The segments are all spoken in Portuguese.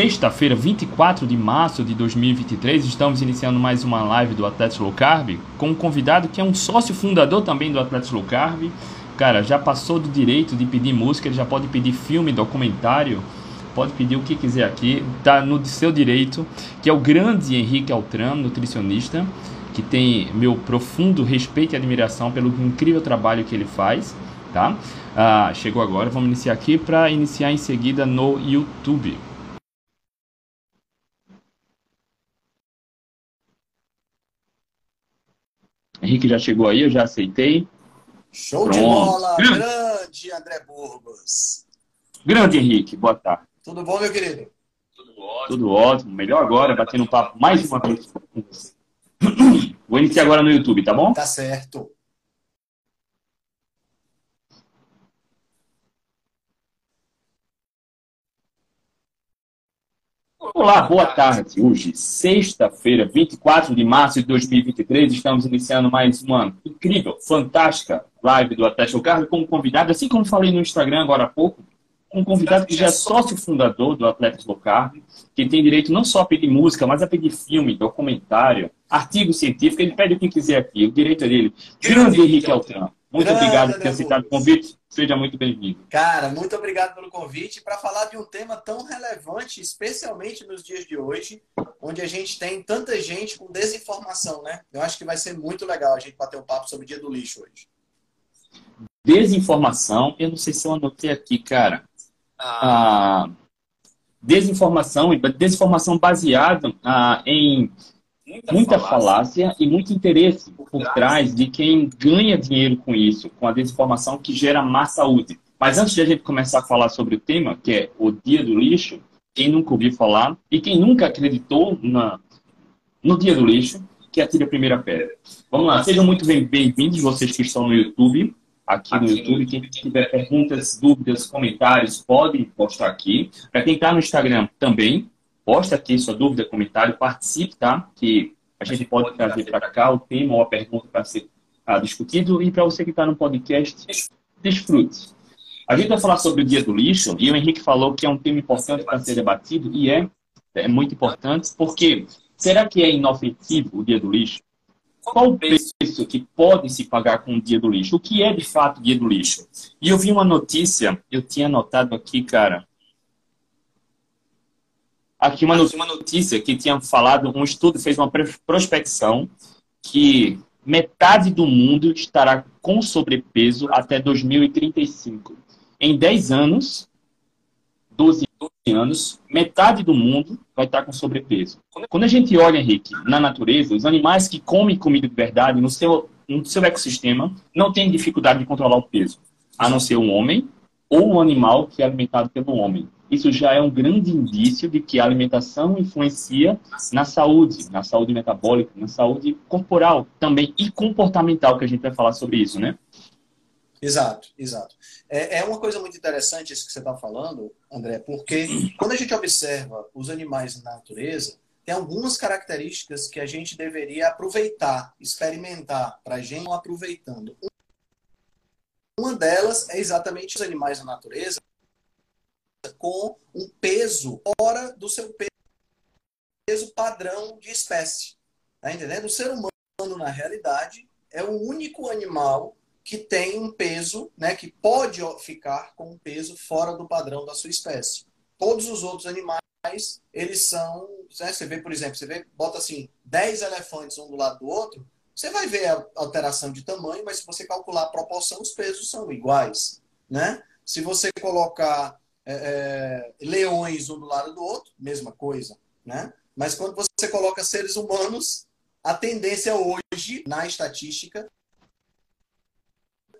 Sexta-feira, 24 de março de 2023, estamos iniciando mais uma live do Atletas Low Carb com um convidado que é um sócio fundador também do Atletas Low Carb. Cara, já passou do direito de pedir música, ele já pode pedir filme, documentário, pode pedir o que quiser aqui, tá no seu direito, que é o grande Henrique Altran, nutricionista que tem meu profundo respeito e admiração pelo incrível trabalho que ele faz, tá? Ah, chegou agora, vamos iniciar aqui para iniciar em seguida no YouTube. Henrique já chegou aí, eu já aceitei. Show Pronto. de bola! Grande André Burgos. Grande Henrique, boa tarde. Tudo bom, meu querido? Tudo ótimo. Tudo ótimo. Melhor agora, batendo um papo mais uma vez com você. Vou iniciar agora no YouTube, tá bom? Tá certo. Olá, boa tarde. Hoje, sexta-feira, 24 de março de 2023, estamos iniciando mais uma incrível, fantástica live do Atlético Carro com um convidado, assim como falei no Instagram agora há pouco, um convidado que já é sócio fundador do Atletas Low Carb, que tem direito não só a pedir música, mas a pedir filme, documentário, artigo científico, ele pede o que quiser aqui, o direito é dele. Grande Henrique Altran. Muito obrigado por ter aceitado o convite. Seja muito bem-vindo. Cara, muito obrigado pelo convite para falar de um tema tão relevante, especialmente nos dias de hoje, onde a gente tem tanta gente com desinformação, né? Eu acho que vai ser muito legal a gente bater um papo sobre o dia do lixo hoje. Desinformação, eu não sei se eu anotei aqui, cara a desinformação, desinformação baseada ah, em muita, muita falácia. falácia e muito interesse por, por trás de quem ganha dinheiro com isso, com a desinformação que gera má saúde. Mas antes de a gente começar a falar sobre o tema, que é o dia do lixo, quem nunca ouviu falar e quem nunca acreditou na, no dia do lixo, que atire a primeira pedra. Vamos lá, sejam muito bem-vindos vocês que estão no YouTube aqui no YouTube. Quem tiver perguntas, dúvidas, comentários, pode postar aqui. Para quem está no Instagram também, posta aqui sua dúvida, comentário, participe, tá? Que a gente pode trazer para cá o tema ou a pergunta para ser uh, discutido. E para você que está no podcast, desfrute. A gente vai falar sobre o dia do lixo e o Henrique falou que é um tema importante para ser debatido e é, é muito importante porque será que é inofensivo o dia do lixo? Qual o preço que pode se pagar com o dia do lixo? O que é de fato o dia do lixo? E eu vi uma notícia, eu tinha anotado aqui, cara. Aqui uma notícia que tinha falado, um estudo fez uma prospecção que metade do mundo estará com sobrepeso até 2035. Em 10 anos, 12 anos, metade do mundo vai estar com sobrepeso. Quando a gente olha, Henrique, na natureza, os animais que comem comida de verdade no seu, no seu ecossistema não têm dificuldade de controlar o peso, a não ser um homem ou um animal que é alimentado pelo homem. Isso já é um grande indício de que a alimentação influencia na saúde, na saúde metabólica, na saúde corporal também e comportamental, que a gente vai falar sobre isso, né? Exato, exato. É, é uma coisa muito interessante isso que você está falando, André, porque quando a gente observa os animais na natureza, tem algumas características que a gente deveria aproveitar, experimentar, para a gente não aproveitando. Uma delas é exatamente os animais na natureza com um peso fora do seu peso padrão de espécie. Tá entendendo? O ser humano, na realidade, é o único animal que tem um peso, né, que pode ficar com um peso fora do padrão da sua espécie. Todos os outros animais eles são. Né, você vê, por exemplo, você vê, bota assim, 10 elefantes um do lado do outro, você vai ver a alteração de tamanho, mas se você calcular a proporção, os pesos são iguais. Né? Se você colocar é, é, leões um do lado do outro, mesma coisa. Né? Mas quando você coloca seres humanos, a tendência hoje, na estatística,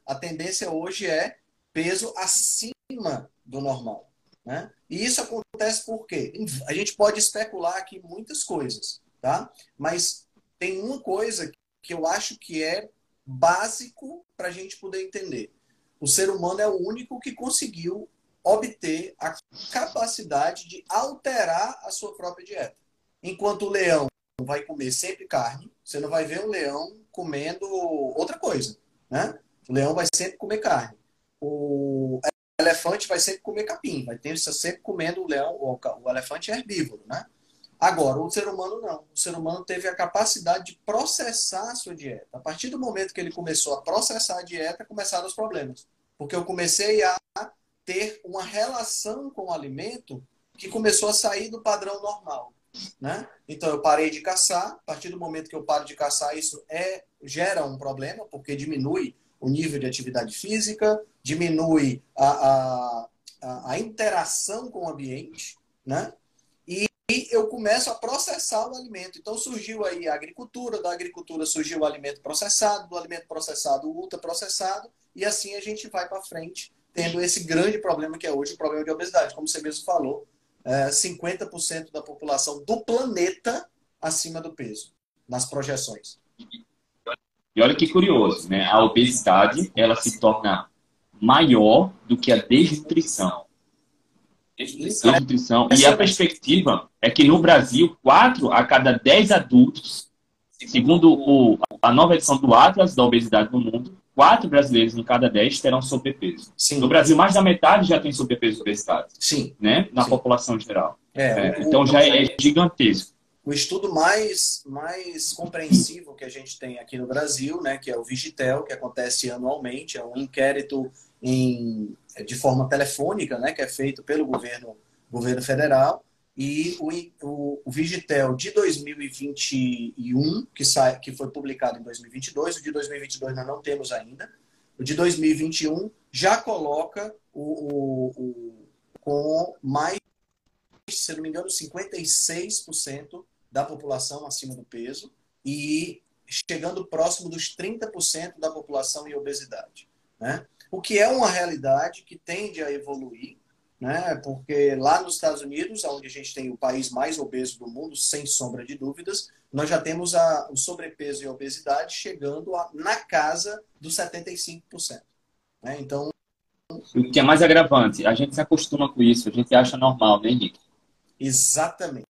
a tendência hoje é peso acima do normal. Né? E isso acontece porque a gente pode especular aqui muitas coisas, tá? Mas tem uma coisa que eu acho que é básico para a gente poder entender. O ser humano é o único que conseguiu obter a capacidade de alterar a sua própria dieta. Enquanto o leão vai comer sempre carne, você não vai ver um leão comendo outra coisa, né? O leão vai sempre comer carne. O elefante vai sempre comer capim, vai ter sempre comendo o leão, o, elefante é herbívoro, né? Agora, o ser humano não. O ser humano teve a capacidade de processar a sua dieta. A partir do momento que ele começou a processar a dieta, começaram os problemas. Porque eu comecei a ter uma relação com o alimento que começou a sair do padrão normal. Né? Então eu parei de caçar. A partir do momento que eu paro de caçar, isso é gera um problema, porque diminui o nível de atividade física, diminui a, a, a interação com o ambiente, né? E eu começo a processar o alimento. Então surgiu aí a agricultura, da agricultura surgiu o alimento processado, do alimento processado o ultraprocessado, e assim a gente vai para frente, tendo esse grande problema que é hoje o problema de obesidade. Como você mesmo falou, é, 50% da população do planeta acima do peso, nas projeções. E olha que curioso, né? A obesidade, ela se torna maior do que a desnutrição. Desnutrição. desnutrição. E a perspectiva é que no Brasil, 4 a cada 10 adultos, segundo o, a nova edição do Atlas da Obesidade no Mundo, 4 brasileiros em cada 10 terão sobrepeso. Sim. No Brasil, mais da metade já tem sobrepeso e obesidade. Sim. Né? Na Sim. população geral. É, é, então já é gigantesco. O estudo mais, mais compreensivo que a gente tem aqui no Brasil, né, que é o Vigitel, que acontece anualmente, é um inquérito em, de forma telefônica, né, que é feito pelo governo, governo federal, e o, o, o Vigitel de 2021, que, sai, que foi publicado em 2022, o de 2022 nós não temos ainda, o de 2021 já coloca o, o, o com mais, se não me engano, 56% da população acima do peso e chegando próximo dos 30% da população em obesidade. Né? O que é uma realidade que tende a evoluir, né? porque lá nos Estados Unidos, onde a gente tem o país mais obeso do mundo, sem sombra de dúvidas, nós já temos a, o sobrepeso e a obesidade chegando a, na casa dos 75%. Né? Então. O que é mais agravante, a gente se acostuma com isso, a gente acha normal, né, Henrique? Exatamente.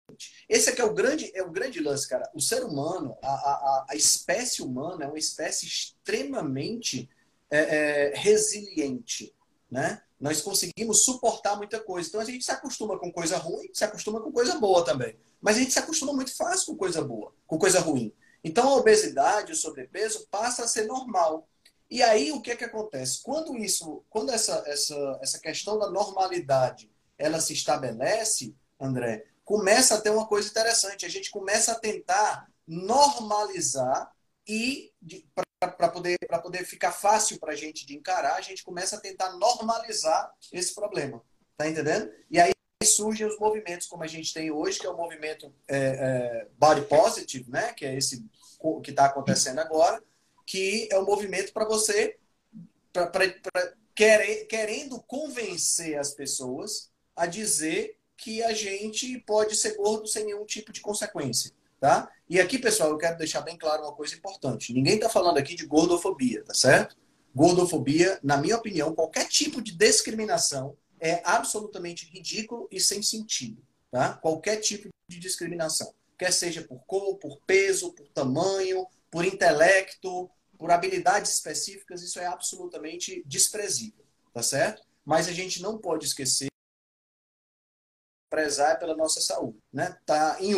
Esse aqui é o grande, é o grande lance, cara. O ser humano, a, a, a espécie humana é uma espécie extremamente é, é, resiliente, né? Nós conseguimos suportar muita coisa. Então a gente se acostuma com coisa ruim, se acostuma com coisa boa também. Mas a gente se acostuma muito fácil com coisa boa, com coisa ruim. Então a obesidade, o sobrepeso passa a ser normal. E aí o que é que acontece? Quando isso, quando essa essa essa questão da normalidade, ela se estabelece, André, começa a ter uma coisa interessante. A gente começa a tentar normalizar e para poder, poder ficar fácil para a gente de encarar, a gente começa a tentar normalizar esse problema. Tá entendendo? E aí surgem os movimentos como a gente tem hoje, que é o movimento é, é, body positive, né? Que é esse que está acontecendo agora, que é um movimento para você pra, pra, pra, querendo convencer as pessoas a dizer que a gente pode ser gordo sem nenhum tipo de consequência, tá? E aqui, pessoal, eu quero deixar bem claro uma coisa importante. Ninguém está falando aqui de gordofobia, tá certo? Gordofobia, na minha opinião, qualquer tipo de discriminação é absolutamente ridículo e sem sentido, tá? Qualquer tipo de discriminação, quer seja por cor, por peso, por tamanho, por intelecto, por habilidades específicas, isso é absolutamente desprezível, tá certo? Mas a gente não pode esquecer prezar pela nossa saúde. Né? Tá em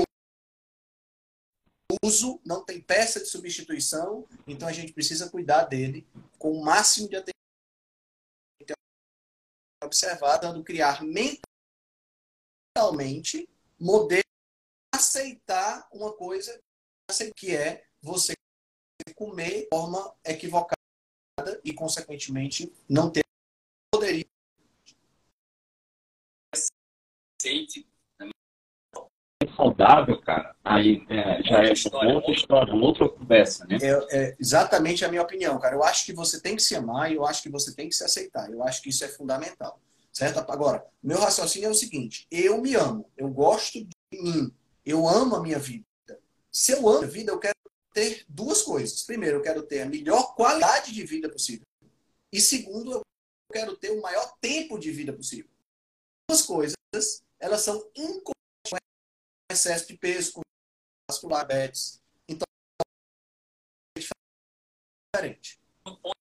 uso, não tem peça de substituição, então a gente precisa cuidar dele com o máximo de atenção. Observar, dando criar mentalmente modelo aceitar uma coisa que é você comer de forma equivocada e, consequentemente, não ter poderia. Aceite saudável, cara, aí é, já é história, outra história, outra conversa, né? É, é, exatamente a minha opinião, cara. Eu acho que você tem que se amar e eu acho que você tem que se aceitar. Eu acho que isso é fundamental, certo? Agora, meu raciocínio é o seguinte: eu me amo, eu gosto de mim, eu amo a minha vida. Se eu amo a minha vida, eu quero ter duas coisas. Primeiro, eu quero ter a melhor qualidade de vida possível. E segundo, eu quero ter o maior tempo de vida possível. Duas coisas, elas são incompatíveis excesso de peso, com vascular, diabetes. Então, é diferente. Um ponto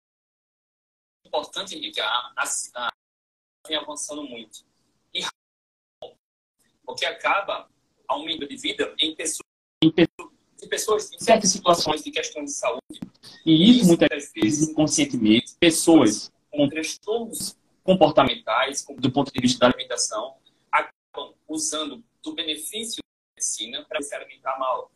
importante, Henrique, a, a, a vem avançando muito. E porque acaba aumento de vida em pessoas, em pessoas, em pessoas em certas situações de questões de saúde. E isso, muitas vezes, inconscientemente, pessoas com transtornos comportamentais, do ponto de vista da alimentação, acabam usando do benefício medicina para se alimentar mal.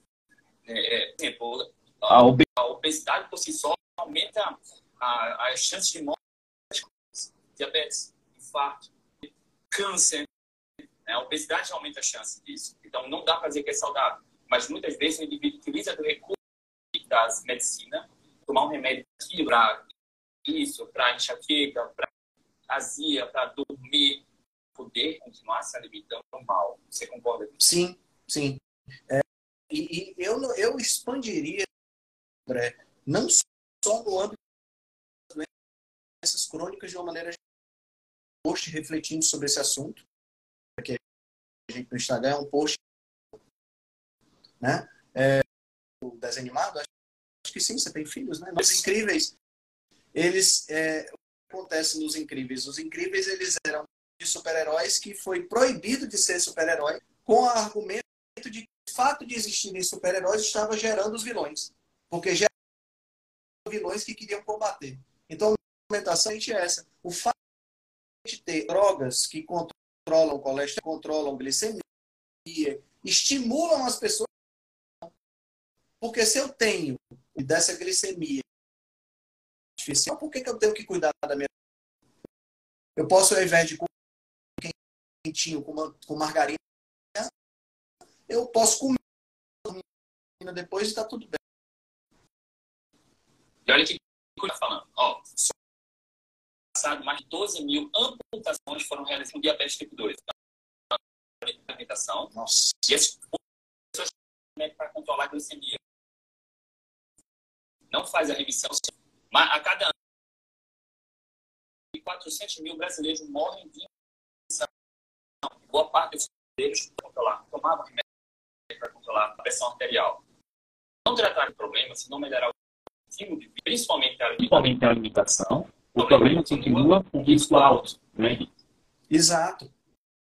É, é, por exemplo, a obesidade por si só aumenta as chances de morte, diabetes, infarto, câncer. Né? A obesidade aumenta a chance disso. Então, não dá para dizer que é saudável. Mas muitas vezes o indivíduo utiliza do recurso das medicina, tomar um remédio para isso, para enxaqueca, para azia, para dormir, poder continuar se alimentando mal. Você concorda com isso? Sim, Sim. É, e, e eu, eu expandiria, André, não só no âmbito das doenças crônicas de uma maneira post refletindo sobre esse assunto, que a gente no Instagram é um post, né? É, o desenho animado, acho que sim, você tem filhos, né? Os incríveis, eles, é, o que acontece nos incríveis? Os incríveis, eles eram de super-heróis que foi proibido de ser super-herói com o argumento de o fato de existirem super-heróis estava gerando os vilões. Porque gerava vilões que queriam combater. Então, a argumentação é essa. O fato de ter drogas que controlam o colesterol, controlam glicemia, estimulam as pessoas. Porque se eu tenho dessa glicemia artificial, por que, que eu tenho que cuidar da minha Eu posso, ao invés de quentinho com margarina, eu posso comer depois e está tudo bem. E olha que está falando. Ó, passado, mais de 12 mil amputações foram realizadas com diabetes tipo 2. Então, alimentação. Nossa. E esses pessoas para controlar a glicemia. Não faz a remissão. Mas a cada ano, 400 mil brasileiros morrem de. Boa parte deles tomavam remédio para controlar a pressão arterial. Não tratar o problema, se não melhorar o estilo de vida, principalmente a alimentação, a alimentação o problema continua com risco alto. Né? Exato,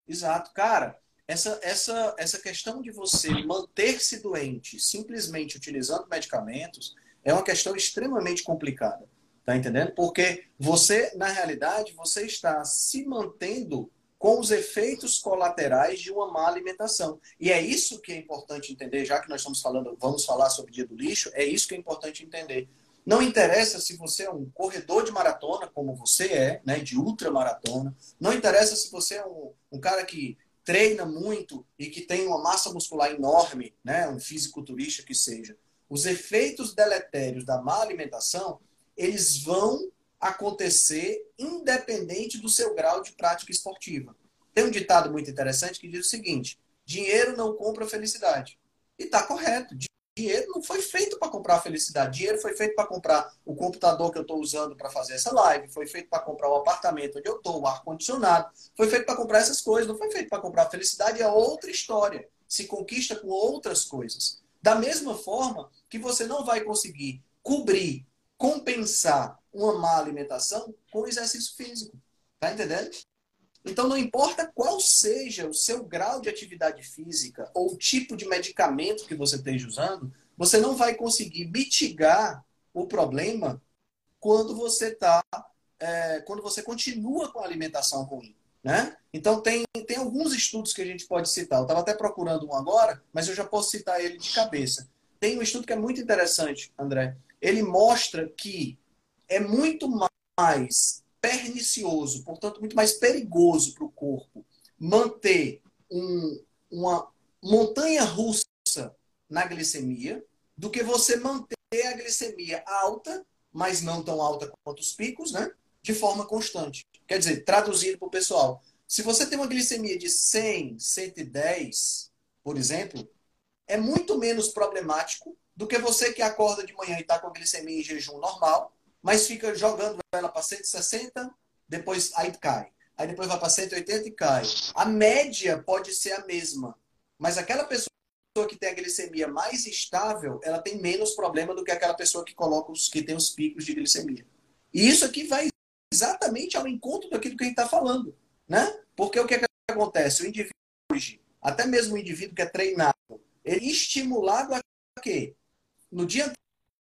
exato. Cara, essa, essa, essa questão de você manter-se doente simplesmente utilizando medicamentos é uma questão extremamente complicada. Tá entendendo? Porque você, na realidade, você está se mantendo com os efeitos colaterais de uma má alimentação. E é isso que é importante entender, já que nós estamos falando, vamos falar sobre o dia do lixo, é isso que é importante entender. Não interessa se você é um corredor de maratona, como você é, né, de ultramaratona. Não interessa se você é um, um cara que treina muito e que tem uma massa muscular enorme, né, um fisiculturista que seja. Os efeitos deletérios da má alimentação, eles vão acontecer independente do seu grau de prática esportiva. Tem um ditado muito interessante que diz o seguinte: dinheiro não compra felicidade. E está correto. Dinheiro não foi feito para comprar felicidade. Dinheiro foi feito para comprar o computador que eu estou usando para fazer essa live. Foi feito para comprar o apartamento onde eu estou, o ar-condicionado. Foi feito para comprar essas coisas. Não foi feito para comprar felicidade. É outra história. Se conquista com outras coisas. Da mesma forma que você não vai conseguir cobrir, compensar uma má alimentação com exercício físico. Tá entendendo? Então, não importa qual seja o seu grau de atividade física ou o tipo de medicamento que você esteja usando, você não vai conseguir mitigar o problema quando você tá, é, quando você continua com a alimentação ruim. Né? Então, tem, tem alguns estudos que a gente pode citar. Eu estava até procurando um agora, mas eu já posso citar ele de cabeça. Tem um estudo que é muito interessante, André. Ele mostra que é muito mais pernicioso, portanto, muito mais perigoso para o corpo manter um, uma montanha russa na glicemia do que você manter a glicemia alta, mas não tão alta quanto os picos, né? De forma constante. Quer dizer, traduzido para o pessoal, se você tem uma glicemia de 100, 110, por exemplo, é muito menos problemático do que você que acorda de manhã e está com a glicemia em jejum normal, mas fica jogando ela para 160, depois aí cai. Aí depois vai para 180 e cai. A média pode ser a mesma, mas aquela pessoa que tem a glicemia mais estável, ela tem menos problema do que aquela pessoa que coloca os que tem os picos de glicemia. E isso aqui vai exatamente ao encontro daquilo que a gente está falando, né? Porque o que, é que acontece? O indivíduo hoje, até mesmo o indivíduo que é treinado, ele é estimulado a quê? No dia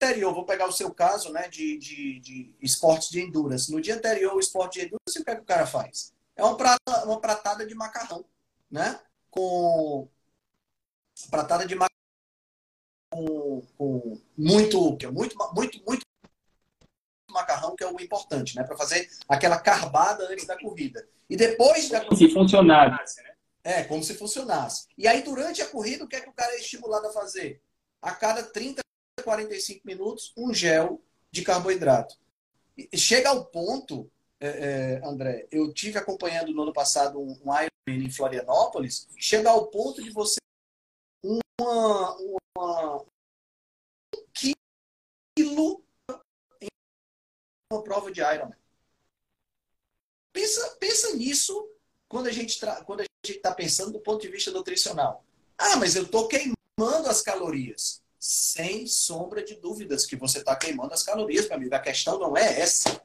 anterior, vou pegar o seu caso, né, de, de, de esportes de endurance. No dia anterior, o esporte de endurance, o que, é que o cara faz? É uma, prata, uma pratada de macarrão, né? Com pratada de macarrão com, com muito, é muito, muito, muito macarrão, que é o importante, né? Para fazer aquela carbada antes da corrida. E depois da corrida. Se funcionasse, né? É, como se funcionasse. E aí, durante a corrida, o que é que o cara é estimulado a fazer? A cada 30, 45 minutos, um gel de carboidrato. Chega ao ponto, é, é, André, eu tive acompanhando no ano passado um, um Ironman em Florianópolis, chega ao ponto de você uma, uma um quilo em uma prova de Ironman. Pensa, pensa nisso quando a gente quando a gente está pensando do ponto de vista nutricional. Ah, mas eu estou queimando as calorias. Sem sombra de dúvidas que você está queimando as calorias, meu amigo. A questão não é essa.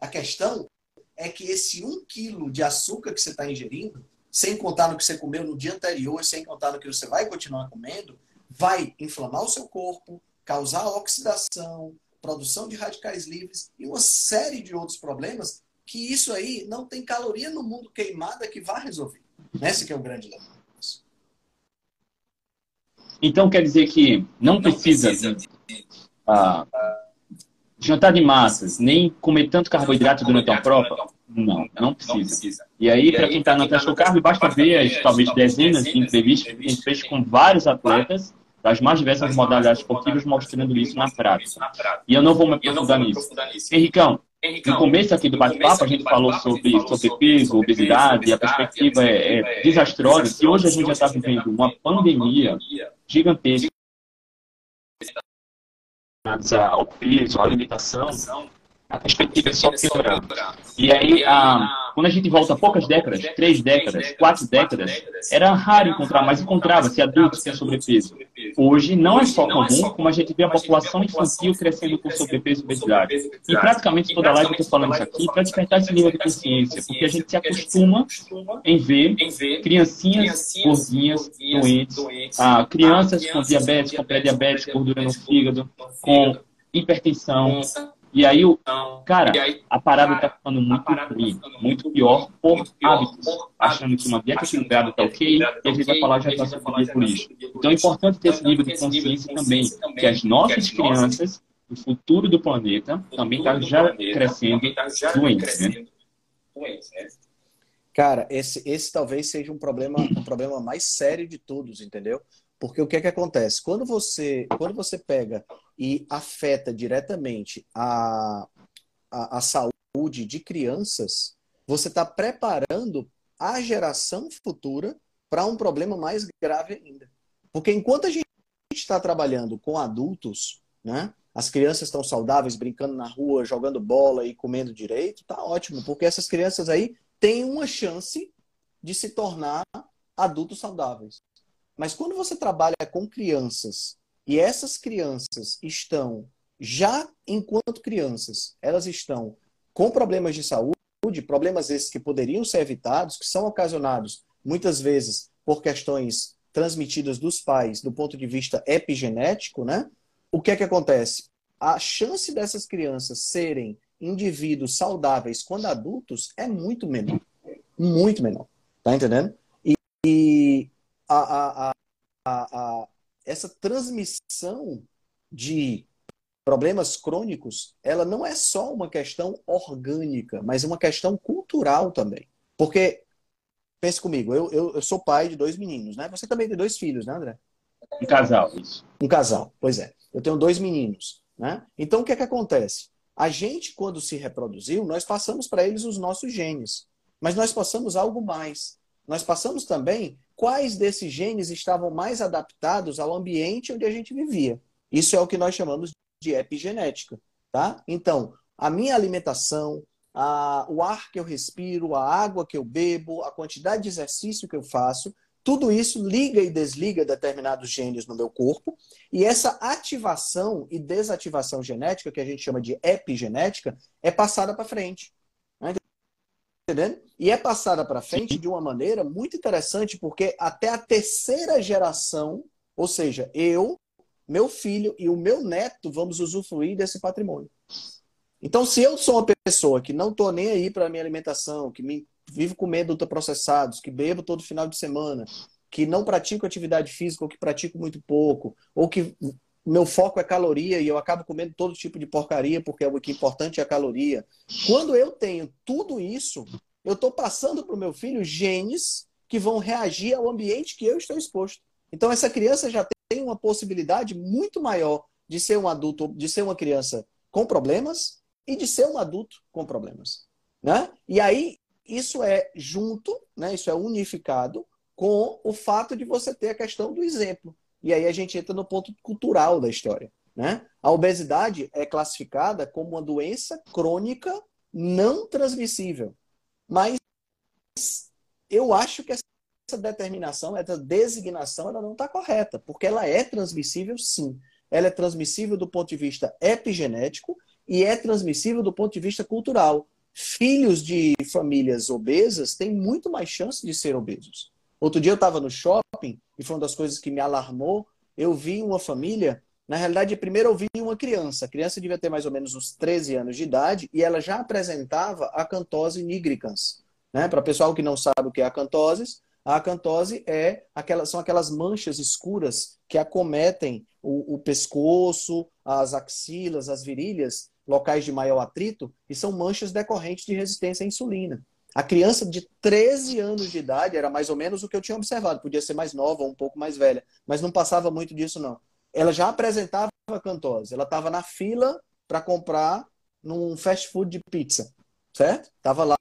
A questão é que esse um quilo de açúcar que você está ingerindo sem contar no que você comeu no dia anterior, sem contar no que você vai continuar comendo, vai inflamar o seu corpo, causar oxidação, produção de radicais livres e uma série de outros problemas que isso aí não tem caloria no mundo queimada que vá resolver. Esse que é o grande lema. Então quer dizer que não, precisa, precisa de, ah, jantar de massas, nem comer tanto carboidrato durante a prova? Não, não precisa. E aí, para quem está na Tesla Carb, basta ver as talvez dezenas de entrevistas que a gente fez com vários atletas das mais diversas modalidades esportivas mostrando isso na prática. E eu não vou me aprofundar nisso. Henricão, no começo aqui do bate-papo, a gente falou sobre sobrepeso, obesidade, e a perspectiva é, é desastrosa, que hoje a gente já está vivendo uma pandemia gigantesca. Ao peso, à alimentação, a perspectiva é só piorando. E aí, a, quando a gente volta poucas décadas, três décadas, quatro décadas, era raro encontrar, mas encontrava-se adultos com sobrepeso. Hoje, não é só comum, como a gente vê a população infantil crescendo com sobrepeso e obesidade. E praticamente toda live eu estou falando isso aqui para despertar esse nível de consciência, porque a gente se acostuma em ver criancinhas gordinhas, doentes, ah, crianças com diabetes, com pré-diabetes, gordura no fígado, com hipertensão, e aí, o, cara, a parada está ficando muito ruim, muito pior por hábitos, achando que uma dieta equilibrada está ok, e a gente vai falar já está sofrendo por isso. Então é importante ter esse nível de consciência também, que as nossas crianças, o futuro do planeta, também está já crescendo doentes, né? Cara, esse, esse talvez seja um problema, um problema mais sério de todos, entendeu? Porque o que é que acontece? Quando você, quando você pega e afeta diretamente a, a, a saúde de crianças, você está preparando a geração futura para um problema mais grave ainda. Porque enquanto a gente está trabalhando com adultos, né, as crianças estão saudáveis, brincando na rua, jogando bola e comendo direito, tá ótimo, porque essas crianças aí têm uma chance de se tornar adultos saudáveis. Mas quando você trabalha com crianças e essas crianças estão já enquanto crianças, elas estão com problemas de saúde, problemas esses que poderiam ser evitados, que são ocasionados muitas vezes por questões transmitidas dos pais do ponto de vista epigenético, né? O que é que acontece? A chance dessas crianças serem indivíduos saudáveis quando adultos é muito menor. Muito menor. Tá entendendo? E, e a, a, a, a, essa transmissão de problemas crônicos, ela não é só uma questão orgânica, mas uma questão cultural também. Porque, pense comigo, eu, eu, eu, sou pai de dois meninos, né? Você também tem dois filhos, né, André? Um casal, isso. Um casal, pois é. Eu tenho dois meninos, né? Então, o que é que acontece? A gente, quando se reproduziu, nós passamos para eles os nossos genes. Mas nós passamos algo mais. Nós passamos também quais desses genes estavam mais adaptados ao ambiente onde a gente vivia. Isso é o que nós chamamos de epigenética, tá? Então, a minha alimentação, a, o ar que eu respiro, a água que eu bebo, a quantidade de exercício que eu faço, tudo isso liga e desliga determinados genes no meu corpo, e essa ativação e desativação genética, que a gente chama de epigenética, é passada para frente. Entendendo? E é passada para frente de uma maneira muito interessante, porque até a terceira geração, ou seja, eu, meu filho e o meu neto vamos usufruir desse patrimônio. Então, se eu sou uma pessoa que não estou nem aí para a minha alimentação, que me vivo comendo ultraprocessados, que bebo todo final de semana, que não pratico atividade física ou que pratico muito pouco, ou que meu foco é caloria e eu acabo comendo todo tipo de porcaria porque o que é importante é a caloria. Quando eu tenho tudo isso, eu estou passando para o meu filho genes que vão reagir ao ambiente que eu estou exposto. Então, essa criança já tem uma possibilidade muito maior de ser um adulto, de ser uma criança com problemas e de ser um adulto com problemas. Né? E aí, isso é junto, né? isso é unificado com o fato de você ter a questão do exemplo. E aí a gente entra no ponto cultural da história. Né? A obesidade é classificada como uma doença crônica não transmissível. Mas eu acho que essa determinação, essa designação, ela não está correta, porque ela é transmissível sim. Ela é transmissível do ponto de vista epigenético e é transmissível do ponto de vista cultural. Filhos de famílias obesas têm muito mais chance de ser obesos. Outro dia eu estava no shopping e foi uma das coisas que me alarmou. Eu vi uma família, na realidade, primeiro eu vi uma criança. A criança devia ter mais ou menos uns 13 anos de idade e ela já apresentava a cantose nigricans. Né? Para o pessoal que não sabe o que é a cantose, a acantose é aquelas, são aquelas manchas escuras que acometem o, o, pescoço, as axilas, as virilhas, locais de maior atrito, e são manchas decorrentes de resistência à insulina. A criança de 13 anos de idade era mais ou menos o que eu tinha observado, podia ser mais nova ou um pouco mais velha, mas não passava muito disso não. Ela já apresentava acantose, ela estava na fila para comprar num fast food de pizza, certo? Estava lá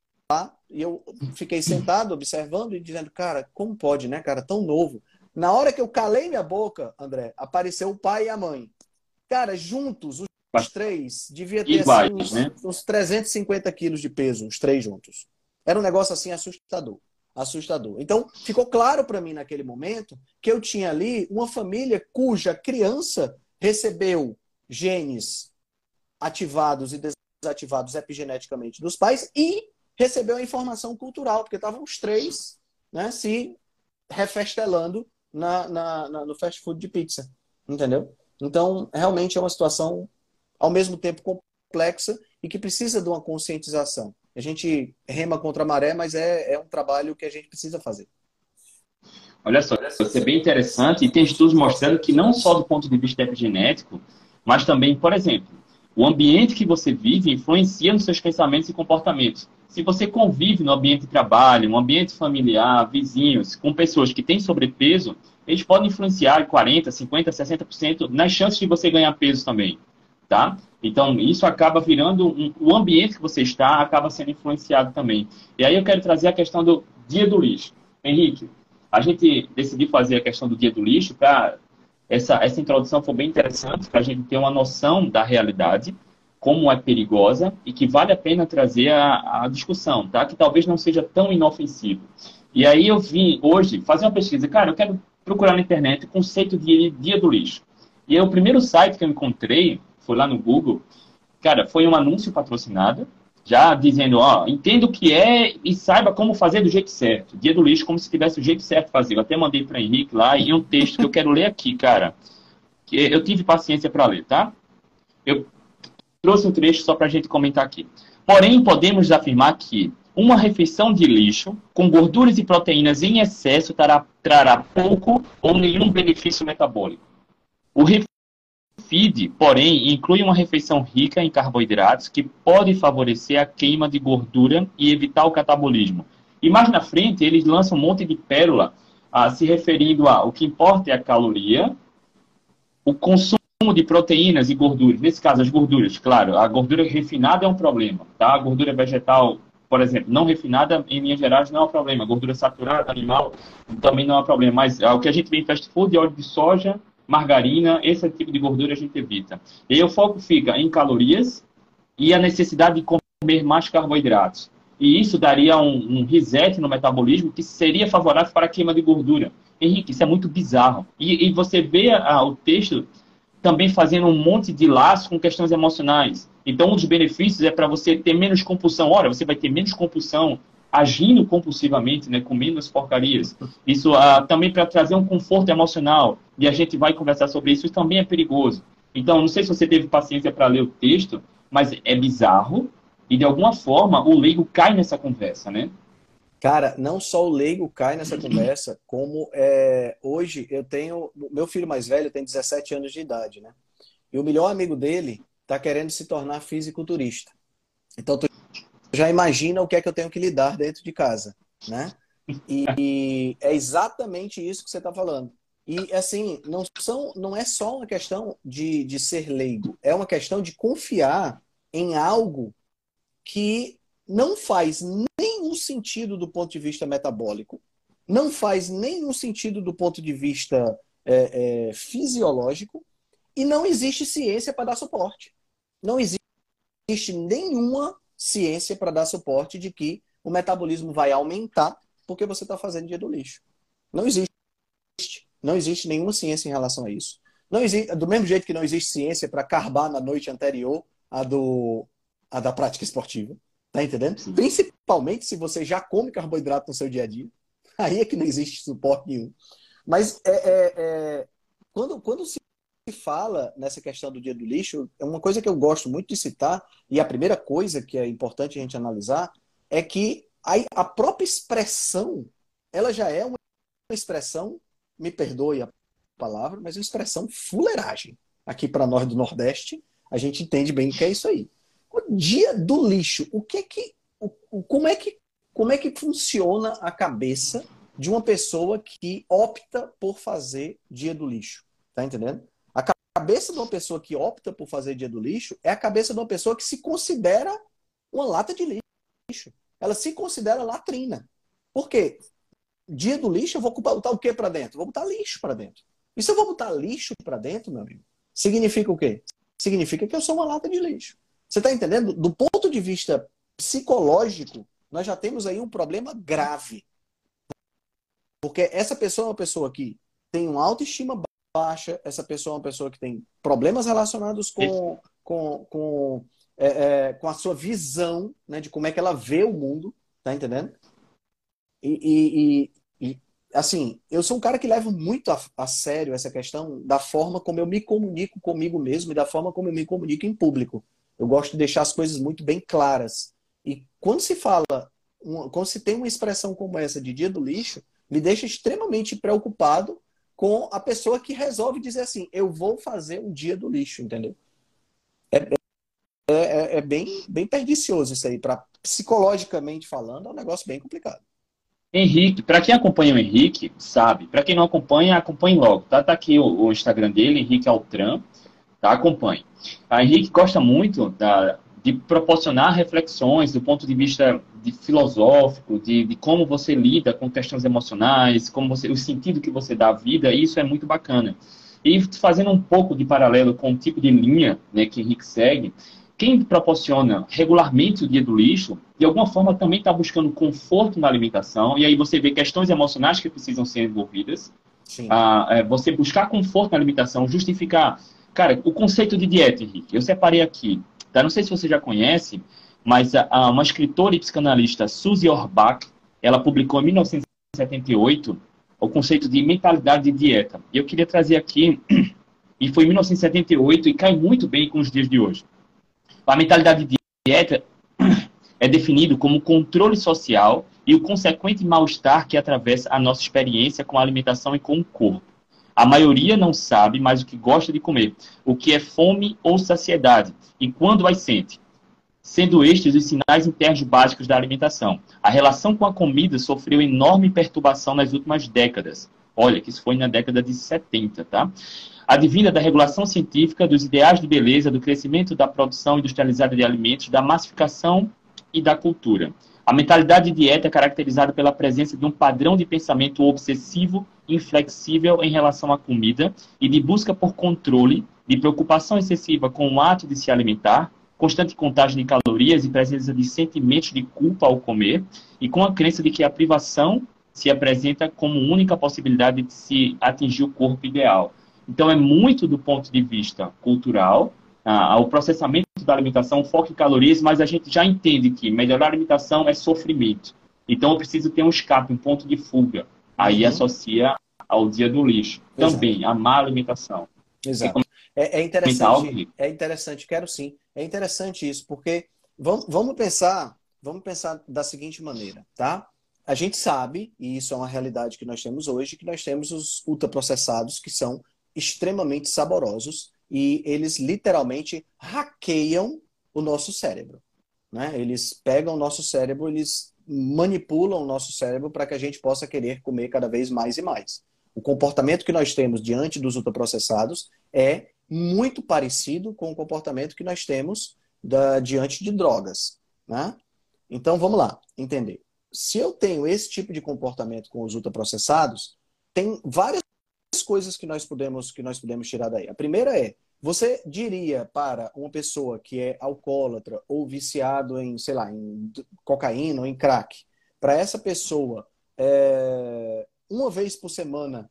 e eu fiquei sentado observando e dizendo, cara, como pode, né, cara, tão novo. Na hora que eu calei minha boca, André, apareceu o pai e a mãe. Cara, juntos, os três, devia ter Iguais, assim, uns, né? uns 350 quilos de peso, os três juntos. Era um negócio assim assustador. Assustador. Então, ficou claro para mim naquele momento que eu tinha ali uma família cuja criança recebeu genes ativados e desativados epigeneticamente dos pais e recebeu a informação cultural, porque estavam os três né, se refestelando na, na, na, no fast food de pizza. Entendeu? Então, realmente é uma situação, ao mesmo tempo, complexa e que precisa de uma conscientização. A gente rema contra a maré, mas é, é um trabalho que a gente precisa fazer. Olha só, isso é bem interessante e tem estudos mostrando que não só do ponto de vista epigenético, mas também, por exemplo, o ambiente que você vive influencia nos seus pensamentos e comportamentos. Se você convive no ambiente de trabalho, um ambiente familiar, vizinhos, com pessoas que têm sobrepeso, eles podem influenciar 40, 50, 60% nas chances de você ganhar peso também, tá? Então, isso acaba virando um, o ambiente que você está acaba sendo influenciado também. E aí eu quero trazer a questão do dia do lixo. Henrique, a gente decidiu fazer a questão do dia do lixo para essa essa introdução foi bem interessante para a gente ter uma noção da realidade como é perigosa e que vale a pena trazer a, a discussão, tá? Que talvez não seja tão inofensivo. E aí eu vim hoje fazer uma pesquisa. Cara, eu quero procurar na internet o conceito de dia do lixo. E aí, o primeiro site que eu encontrei lá no Google. Cara, foi um anúncio patrocinado, já dizendo, ó, entenda o que é e saiba como fazer do jeito certo. Dia do lixo, como se tivesse o jeito certo fazer. Eu até mandei para Henrique lá e um texto que eu quero ler aqui, cara. Que eu tive paciência para ler, tá? Eu trouxe um trecho só para a gente comentar aqui. Porém, podemos afirmar que uma refeição de lixo com gorduras e proteínas em excesso trará, trará pouco ou nenhum benefício metabólico. O refeed, porém, inclui uma refeição rica em carboidratos que pode favorecer a queima de gordura e evitar o catabolismo. E mais na frente, eles lançam um monte de pérola ah, se referindo a o que importa é a caloria, o consumo de proteínas e gorduras. Nesse caso, as gorduras, claro, a gordura refinada é um problema, tá? A gordura vegetal, por exemplo, não refinada, em linhas gerais, não é um problema. A gordura saturada, animal, também não é um problema. Mas ah, o que a gente vê em fast food é óleo de soja, margarina, esse tipo de gordura a gente evita. E aí o foco fica em calorias e a necessidade de comer mais carboidratos e isso daria um, um, reset no metabolismo que seria favorável para a queima de gordura. Henrique, isso é muito bizarro. E, e você vê o texto também fazendo um monte de laço com questões emocionais. Então, um dos benefícios é para você ter menos compulsão. Olha, você vai ter menos compulsão agindo compulsivamente, né, comendo as porcarias. Isso ah, também para trazer um conforto emocional. E a gente vai conversar sobre isso. Isso também é perigoso. Então, não sei se você teve paciência para ler o texto, mas é bizarro e de alguma forma o leigo cai nessa conversa, né? Cara, não só o leigo cai nessa conversa, como é, hoje eu tenho. Meu filho mais velho tem 17 anos de idade, né? E o melhor amigo dele está querendo se tornar fisiculturista. Então, tu já imagina o que é que eu tenho que lidar dentro de casa, né? E, é exatamente isso que você está falando. E assim, não, são, não é só uma questão de, de ser leigo, é uma questão de confiar em algo que não faz nenhum sentido do ponto de vista metabólico, não faz nenhum sentido do ponto de vista é, é, fisiológico e não existe ciência para dar suporte. Não existe nenhuma ciência para dar suporte de que o metabolismo vai aumentar porque você está fazendo dia do lixo. Não existe. Não existe nenhuma ciência em relação a isso. Não existe, do mesmo jeito que não existe ciência para carbar na noite anterior a do, a da prática esportiva. Tá entendendo? Sim. Principalmente se você já come carboidrato no seu dia a dia. Aí é que não existe suporte nenhum. Mas é, é, é, quando, quando se fala nessa questão do dia do lixo, é uma coisa que eu gosto muito de citar, e a primeira coisa que é importante a gente analisar é que a, própria expressão, ela já é uma expressão, me perdoe a palavra, mas uma expressão fuleiragem. Aqui para nós do Nordeste, a gente entende bem o que é isso aí. O dia do lixo, o que é que, o, como é que, como é que funciona a cabeça de uma pessoa que opta por fazer dia do lixo? Tá entendendo? Cabeça de uma pessoa que opta por fazer dia do lixo é a cabeça de uma pessoa que se considera uma lata de lixo. Ela se considera latrina. Por quê? Dia do lixo, eu vou botar o que para dentro? Vou botar lixo para dentro. E se eu vou botar lixo para dentro, meu amigo, significa o quê? Significa que eu sou uma lata de lixo. Você está entendendo? Do ponto de vista psicológico, nós já temos aí um problema grave. Porque essa pessoa é uma pessoa que tem uma autoestima baixa, essa pessoa é uma pessoa que tem problemas relacionados com, com, com, é, é, com a sua visão né, de como é que ela vê o mundo, tá entendendo? E, e, e assim, eu sou um cara que leva muito a, a, sério essa questão da forma como eu me comunico comigo mesmo e da forma como eu me comunico em público. Eu gosto de deixar as coisas muito bem claras. E quando se fala, quando se tem uma expressão como essa de dia do lixo, me deixa extremamente preocupado com a pessoa que resolve dizer assim: eu vou fazer um dia do lixo, entendeu? É, é, é, é bem, bem perdicioso isso aí. Para psicologicamente falando, é um negócio bem complicado. Henrique, para quem acompanha o Henrique, sabe. Para quem não acompanha, acompanhe logo. Tá, tá aqui o, o Instagram dele, Henrique Altran. Tá? Acompanhe. A Henrique gosta muito da, de proporcionar reflexões do ponto de vista de filosófico, de, de, como você lida com questões emocionais, como você, o sentido que você dá à vida, isso é muito bacana. E fazendo um pouco de paralelo com o tipo de linha né, que Henrique segue, quem proporciona regularmente o dia do lixo, de alguma forma também está buscando conforto na alimentação, e aí você vê questões emocionais que precisam ser envolvidas. Ah, é, você buscar conforto na alimentação, justificar Cara, o conceito de dieta, Henrique, eu separei aqui. Tá? Não sei se você já conhece, mas a, a, uma escritora e psicanalista, Suzy Orbach, ela publicou em 1978 o conceito de mentalidade de dieta. E eu queria trazer aqui, e foi em 1978 e cai muito bem com os dias de hoje. A mentalidade de dieta é definido como controle social e o consequente mal-estar que atravessa a nossa experiência com a alimentação e com o corpo. A maioria não sabe mais o que gosta de comer, o que é fome ou saciedade e quando as sente. Sendo estes os sinais internos básicos da alimentação. A relação com a comida sofreu enorme perturbação nas últimas décadas. Olha, que isso foi na década de 70, tá? Advinda da regulação científica, dos ideais de beleza, do crescimento da produção industrializada de alimentos, da massificação e da cultura. A mentalidade de dieta é caracterizada pela presença de um padrão de pensamento obsessivo, inflexível em relação à comida e de busca por controle, de preocupação excessiva com o ato de se alimentar, constante contagem de calorias e presença de sentimentos de culpa ao comer, e com a crença de que a privação se apresenta como única possibilidade de se atingir o corpo ideal. Então, é muito do ponto de vista cultural, ah, o processamento da alimentação, foco em calorias, mas a gente já entende que melhorar a alimentação é sofrimento. Então, eu preciso ter um escape, um ponto de fuga. Aí uhum. associa ao dia do lixo. Exato. Também, a má alimentação. Exato. É, é, interessante, é interessante, quero sim. É interessante isso, porque vamos, vamos pensar, vamos pensar da seguinte maneira, tá? A gente sabe, e isso é uma realidade que nós temos hoje, que nós temos os ultraprocessados que são extremamente saborosos e eles literalmente hackeiam o nosso cérebro. Né? Eles pegam o nosso cérebro, eles manipulam o nosso cérebro para que a gente possa querer comer cada vez mais e mais. O comportamento que nós temos diante dos ultraprocessados é muito parecido com o comportamento que nós temos da, diante de drogas. Né? Então vamos lá, entender. Se eu tenho esse tipo de comportamento com os ultraprocessados, tem várias coisas que nós podemos que nós podemos tirar daí. A primeira é você diria para uma pessoa que é alcoólatra ou viciado em, sei lá, em cocaína ou em crack, para essa pessoa é, uma vez por semana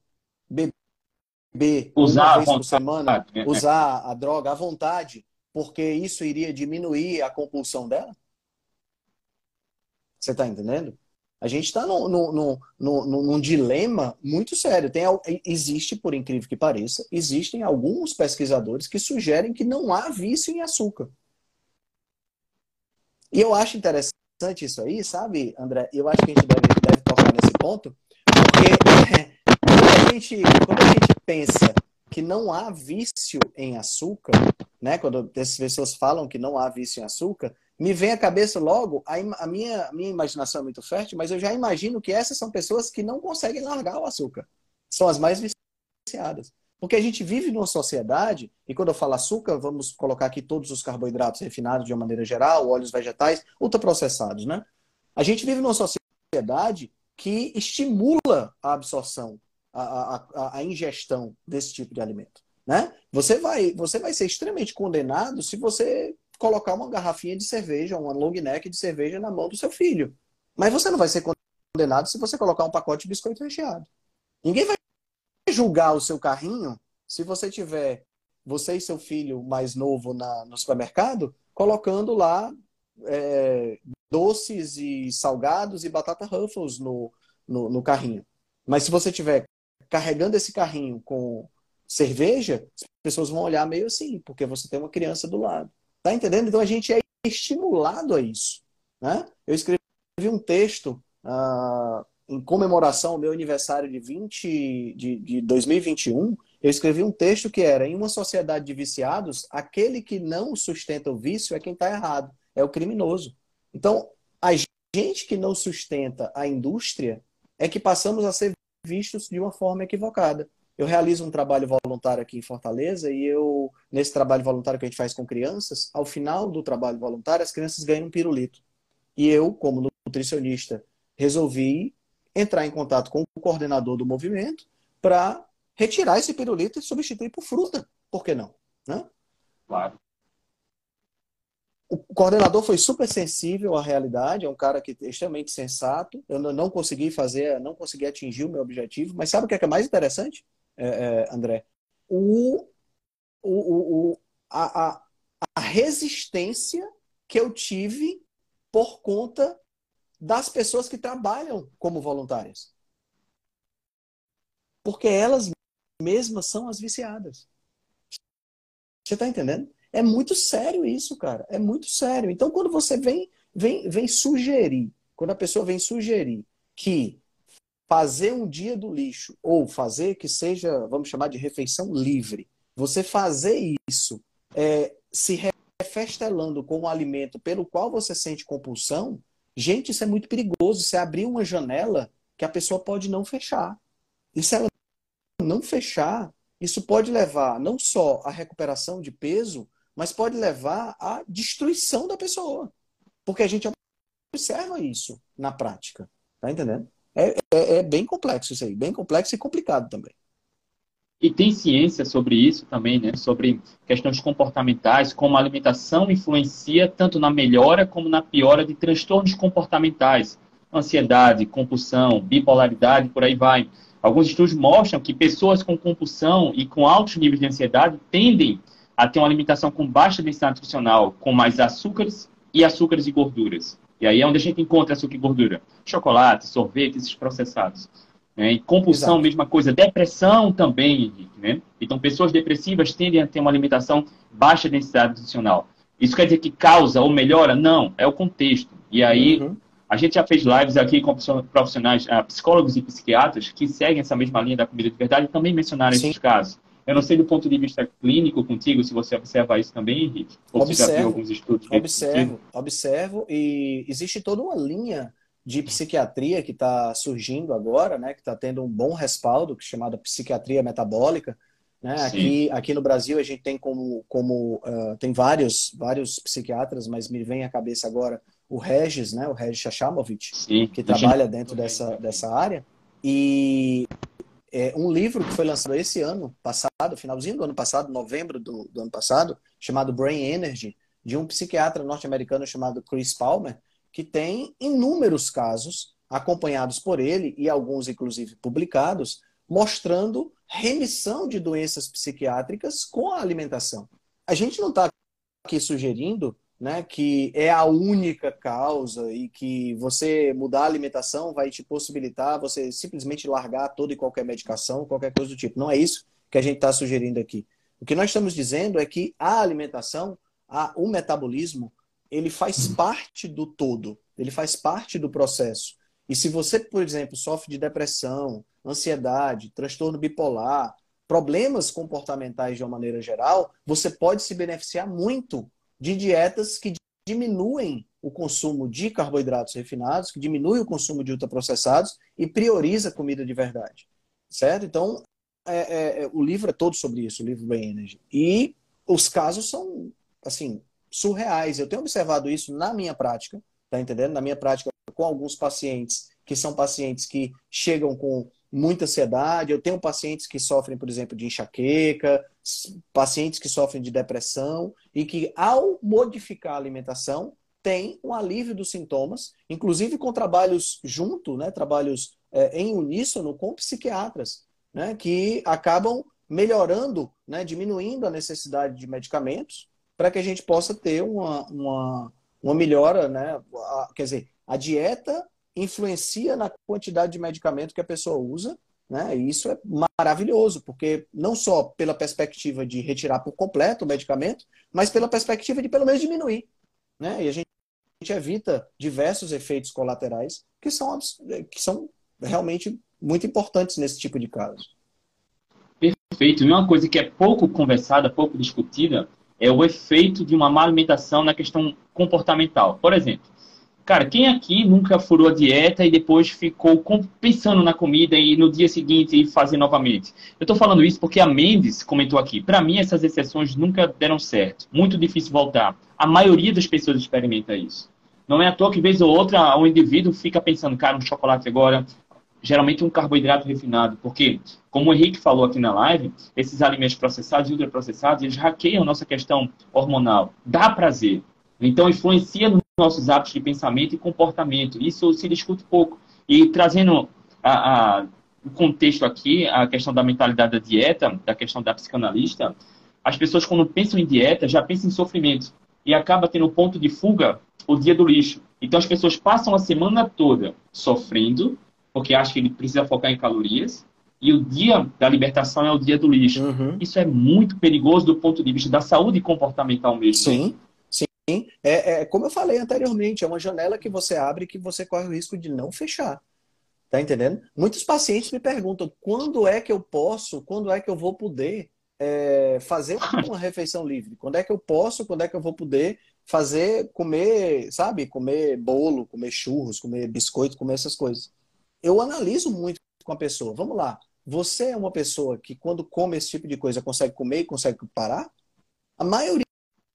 beber, usar uma vez por semana né? usar a droga à vontade, porque isso iria diminuir a compulsão dela? Você está entendendo? A gente está num, num, num, num, dilema muito sério. Tem, existe, por incrível que pareça, existem alguns pesquisadores que sugerem que não há vício em açúcar. E eu acho interessante isso aí, sabe, André? Eu acho que a gente deve, deve tocar nesse ponto, porque quando a, gente, quando a gente pensa que não há vício em açúcar, né? Quando as pessoas falam que não há vício em açúcar, me vem à cabeça logo, a, a, minha, minha imaginação é muito fértil, mas eu já imagino que essas são pessoas que não conseguem largar o açúcar. São as mais viciadas. Porque a gente vive numa sociedade, e quando eu falo açúcar, vamos colocar aqui todos os carboidratos refinados de uma maneira geral, óleos vegetais, ultraprocessados, né? A gente vive numa sociedade que estimula a absorção, a, a, a ingestão desse tipo de alimento. Né? Você, vai, você vai ser extremamente condenado se você colocar uma garrafinha de cerveja, uma long neck de cerveja na mão do seu filho. Mas você não vai ser condenado se você colocar um pacote de biscoito recheado. Ninguém vai julgar o seu carrinho se você tiver você e seu filho mais novo na, no supermercado colocando lá é, doces e salgados e batata Ruffles no, no, no carrinho. Mas se você tiver carregando esse carrinho com cerveja, as pessoas vão olhar meio assim, porque você tem uma criança do lado. Tá entendendo? Então a gente é estimulado a isso. Né? Eu escrevi um texto uh, em comemoração ao meu aniversário de, 20, de, de 2021. Eu escrevi um texto que era: em uma sociedade de viciados, aquele que não sustenta o vício é quem está errado, é o criminoso. Então, a gente que não sustenta a indústria é que passamos a ser vistos de uma forma equivocada. Eu realizo um trabalho voluntário aqui em Fortaleza e eu, nesse trabalho voluntário que a gente faz com crianças, ao final do trabalho voluntário, as crianças ganham um pirulito. E eu, como nutricionista, resolvi entrar em contato com o coordenador do movimento para retirar esse pirulito e substituir por fruta. Por que não? Né? Claro. O coordenador foi super sensível à realidade, é um cara que é extremamente sensato. Eu não consegui fazer, não consegui atingir o meu objetivo, mas sabe o que é, que é mais interessante? É, é, André, o, o, o, a, a, a resistência que eu tive por conta das pessoas que trabalham como voluntárias. Porque elas mesmas são as viciadas. Você está entendendo? É muito sério isso, cara. É muito sério. Então, quando você vem vem, vem sugerir, quando a pessoa vem sugerir que fazer um dia do lixo, ou fazer que seja, vamos chamar de refeição livre, você fazer isso é, se refestelando com um alimento pelo qual você sente compulsão, gente, isso é muito perigoso. Você abrir uma janela que a pessoa pode não fechar. E se ela não fechar, isso pode levar não só à recuperação de peso, mas pode levar à destruição da pessoa. Porque a gente observa isso na prática. Tá entendendo? É, é, é bem complexo isso aí, bem complexo e complicado também. E tem ciência sobre isso também, né? Sobre questões comportamentais, como a alimentação influencia tanto na melhora como na piora de transtornos comportamentais, ansiedade, compulsão, bipolaridade, por aí vai. Alguns estudos mostram que pessoas com compulsão e com altos níveis de ansiedade tendem a ter uma alimentação com baixa densidade nutricional, com mais açúcares e açúcares e gorduras. E aí é onde a gente encontra açúcar e gordura. Chocolate, sorvete, esses processados. Né? E compulsão, Exato. mesma coisa. Depressão também, Henrique. Né? Então, pessoas depressivas tendem a ter uma alimentação baixa densidade nutricional. Isso quer dizer que causa ou melhora? Não, é o contexto. E aí, uhum. a gente já fez lives aqui com profissionais, uh, psicólogos e psiquiatras que seguem essa mesma linha da comida de verdade e também mencionaram Sim. esses casos. Eu não sei do ponto de vista clínico contigo, se você observa isso também, Henrique. Ou observo, você já viu alguns estudos. Observo, observo. E existe toda uma linha de psiquiatria que está surgindo agora, né, que está tendo um bom respaldo, que é chamada psiquiatria metabólica. Né? Aqui, aqui no Brasil a gente tem como, como uh, tem vários, vários psiquiatras, mas me vem à cabeça agora o Regis, né, o Regis Chachamovich, que trabalha dentro dessa, dessa área. E é um livro que foi lançado esse ano passado, finalzinho do ano passado, novembro do, do ano passado, chamado Brain Energy, de um psiquiatra norte-americano chamado Chris Palmer, que tem inúmeros casos acompanhados por ele e alguns inclusive publicados, mostrando remissão de doenças psiquiátricas com a alimentação. A gente não está aqui sugerindo né, que é a única causa e que você mudar a alimentação vai te possibilitar você simplesmente largar toda e qualquer medicação, qualquer coisa do tipo. Não é isso que a gente está sugerindo aqui. O que nós estamos dizendo é que a alimentação, a, o metabolismo, ele faz parte do todo, ele faz parte do processo. E se você, por exemplo, sofre de depressão, ansiedade, transtorno bipolar, problemas comportamentais de uma maneira geral, você pode se beneficiar muito de dietas que diminuem o consumo de carboidratos refinados, que diminuem o consumo de ultraprocessados e prioriza comida de verdade. Certo? Então, é, é, é o livro é todo sobre isso, o livro Brain Energy. E os casos são, assim, surreais. Eu tenho observado isso na minha prática, tá entendendo? Na minha prática com alguns pacientes que são pacientes que chegam com muita ansiedade. Eu tenho pacientes que sofrem, por exemplo, de enxaqueca, pacientes que sofrem de depressão e que, ao modificar a alimentação, tem um alívio dos sintomas, inclusive com trabalhos junto, né, trabalhos é, em uníssono com psiquiatras, né, que acabam melhorando, né, diminuindo a necessidade de medicamentos para que a gente possa ter uma, uma, uma melhora, né? quer dizer, a dieta influencia na quantidade de medicamento que a pessoa usa, né? E isso é maravilhoso, porque não só pela perspectiva de retirar por completo o medicamento, mas pela perspectiva de pelo menos diminuir, né? E a gente, evita diversos efeitos colaterais que são, que são realmente muito importantes nesse tipo de caso. Perfeito. E uma coisa que é pouco conversada, pouco discutida, é o efeito de uma má alimentação na questão comportamental. Por exemplo, cara, quem aqui nunca furou a dieta e depois ficou pensando na comida e no dia seguinte fazer novamente? Eu estou falando isso porque a Mendes comentou aqui. Para mim, essas exceções nunca deram certo. Muito difícil voltar. A maioria das pessoas experimenta isso. Não é à toa que, vez ou outra, o indivíduo fica pensando, cara, um chocolate agora, geralmente um carboidrato refinado, porque, como o Henrique falou aqui na live, esses alimentos processados e ultraprocessados, eles hackeiam nossa questão hormonal. Dá prazer. Então, influencia nos nossos hábitos de pensamento e comportamento. Isso se discute pouco. E trazendo a, a, o contexto aqui, a questão da mentalidade da dieta, da questão da psicanalista, as pessoas, quando pensam em dieta, já pensam em sofrimento. E acaba tendo ponto de fuga o dia do lixo. Então, as pessoas passam a semana toda sofrendo, porque acha que ele precisa focar em calorias, e o dia da libertação é o dia do lixo. Uhum. Isso é muito perigoso do ponto de vista da saúde comportamental mesmo. Sim. É, é, como eu falei anteriormente, é uma janela que você abre que você corre o risco de não fechar. Tá entendendo? Muitos pacientes me perguntam quando é que eu posso, quando é que eu vou poder é, fazer uma refeição livre? Quando é que eu posso, quando é que eu vou poder fazer, comer, sabe? Comer bolo, comer churros, comer biscoito, comer essas coisas. Eu analiso muito com a pessoa. Vamos lá. Você é uma pessoa que quando come esse tipo de coisa consegue comer e consegue parar? A maioria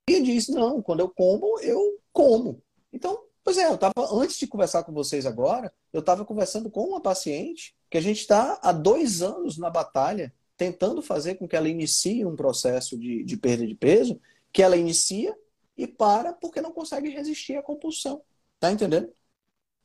diz, não, quando eu como, eu como. Então, Pois é, eu estava, antes de conversar com vocês agora, eu estava conversando com uma paciente que a gente está há dois anos na batalha, tentando fazer com que ela inicie um processo de, de perda de peso, que ela inicia e para porque não consegue resistir à compulsão. Tá entendendo?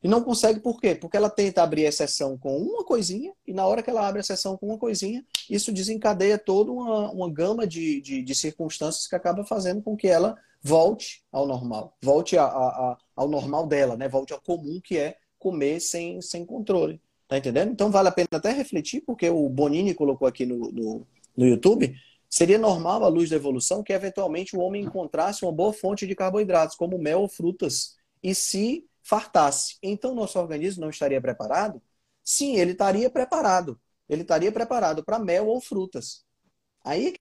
E não consegue por quê? Porque ela tenta abrir a sessão com uma coisinha, e na hora que ela abre a sessão com uma coisinha, isso desencadeia toda uma, uma gama de, de, de circunstâncias que acaba fazendo com que ela volte ao normal, volte a, a, a, ao normal dela, né? Volte ao comum que é comer sem, sem controle. Tá entendendo? Então vale a pena até refletir, porque o Bonini colocou aqui no, no, no YouTube. Seria normal, à luz da evolução, que eventualmente o homem encontrasse uma boa fonte de carboidratos, como mel ou frutas, e se fartasse. Então nosso organismo não estaria preparado? Sim, ele estaria preparado. Ele estaria preparado para mel ou frutas. Aí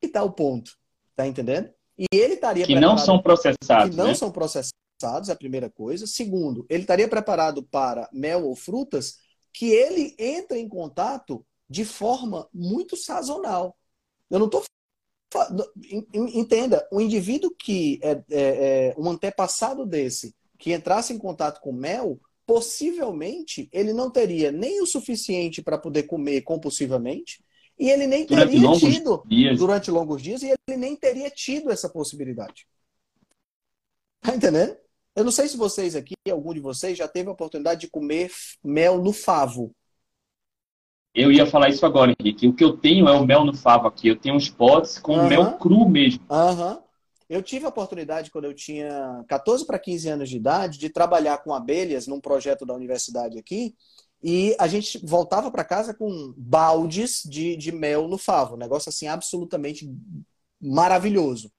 que está o ponto. Tá entendendo? E ele estaria que não são processados, que não né? são processados, é a primeira coisa. Segundo, ele estaria preparado para mel ou frutas que ele entra em contato de forma muito sazonal. Eu não estou entenda, um indivíduo que é, é, é, um antepassado desse que entrasse em contato com mel, possivelmente ele não teria nem o suficiente para poder comer compulsivamente, e ele nem durante teria tido dias. durante longos dias e ele nem teria tido essa possibilidade. Tá entendendo? Eu não sei se vocês aqui, algum de vocês, já teve a oportunidade de comer mel no favo. Eu ia falar isso agora, Henrique. O que eu tenho é o mel no favo aqui. Eu tenho uns potes com mel cru mesmo. Uhum. Eu tive a oportunidade, quando eu tinha 14 para 15 anos de idade, de trabalhar com abelhas num projeto da universidade aqui. E a gente voltava para casa com baldes de, de mel no favo. Um negócio assim absolutamente maravilhoso.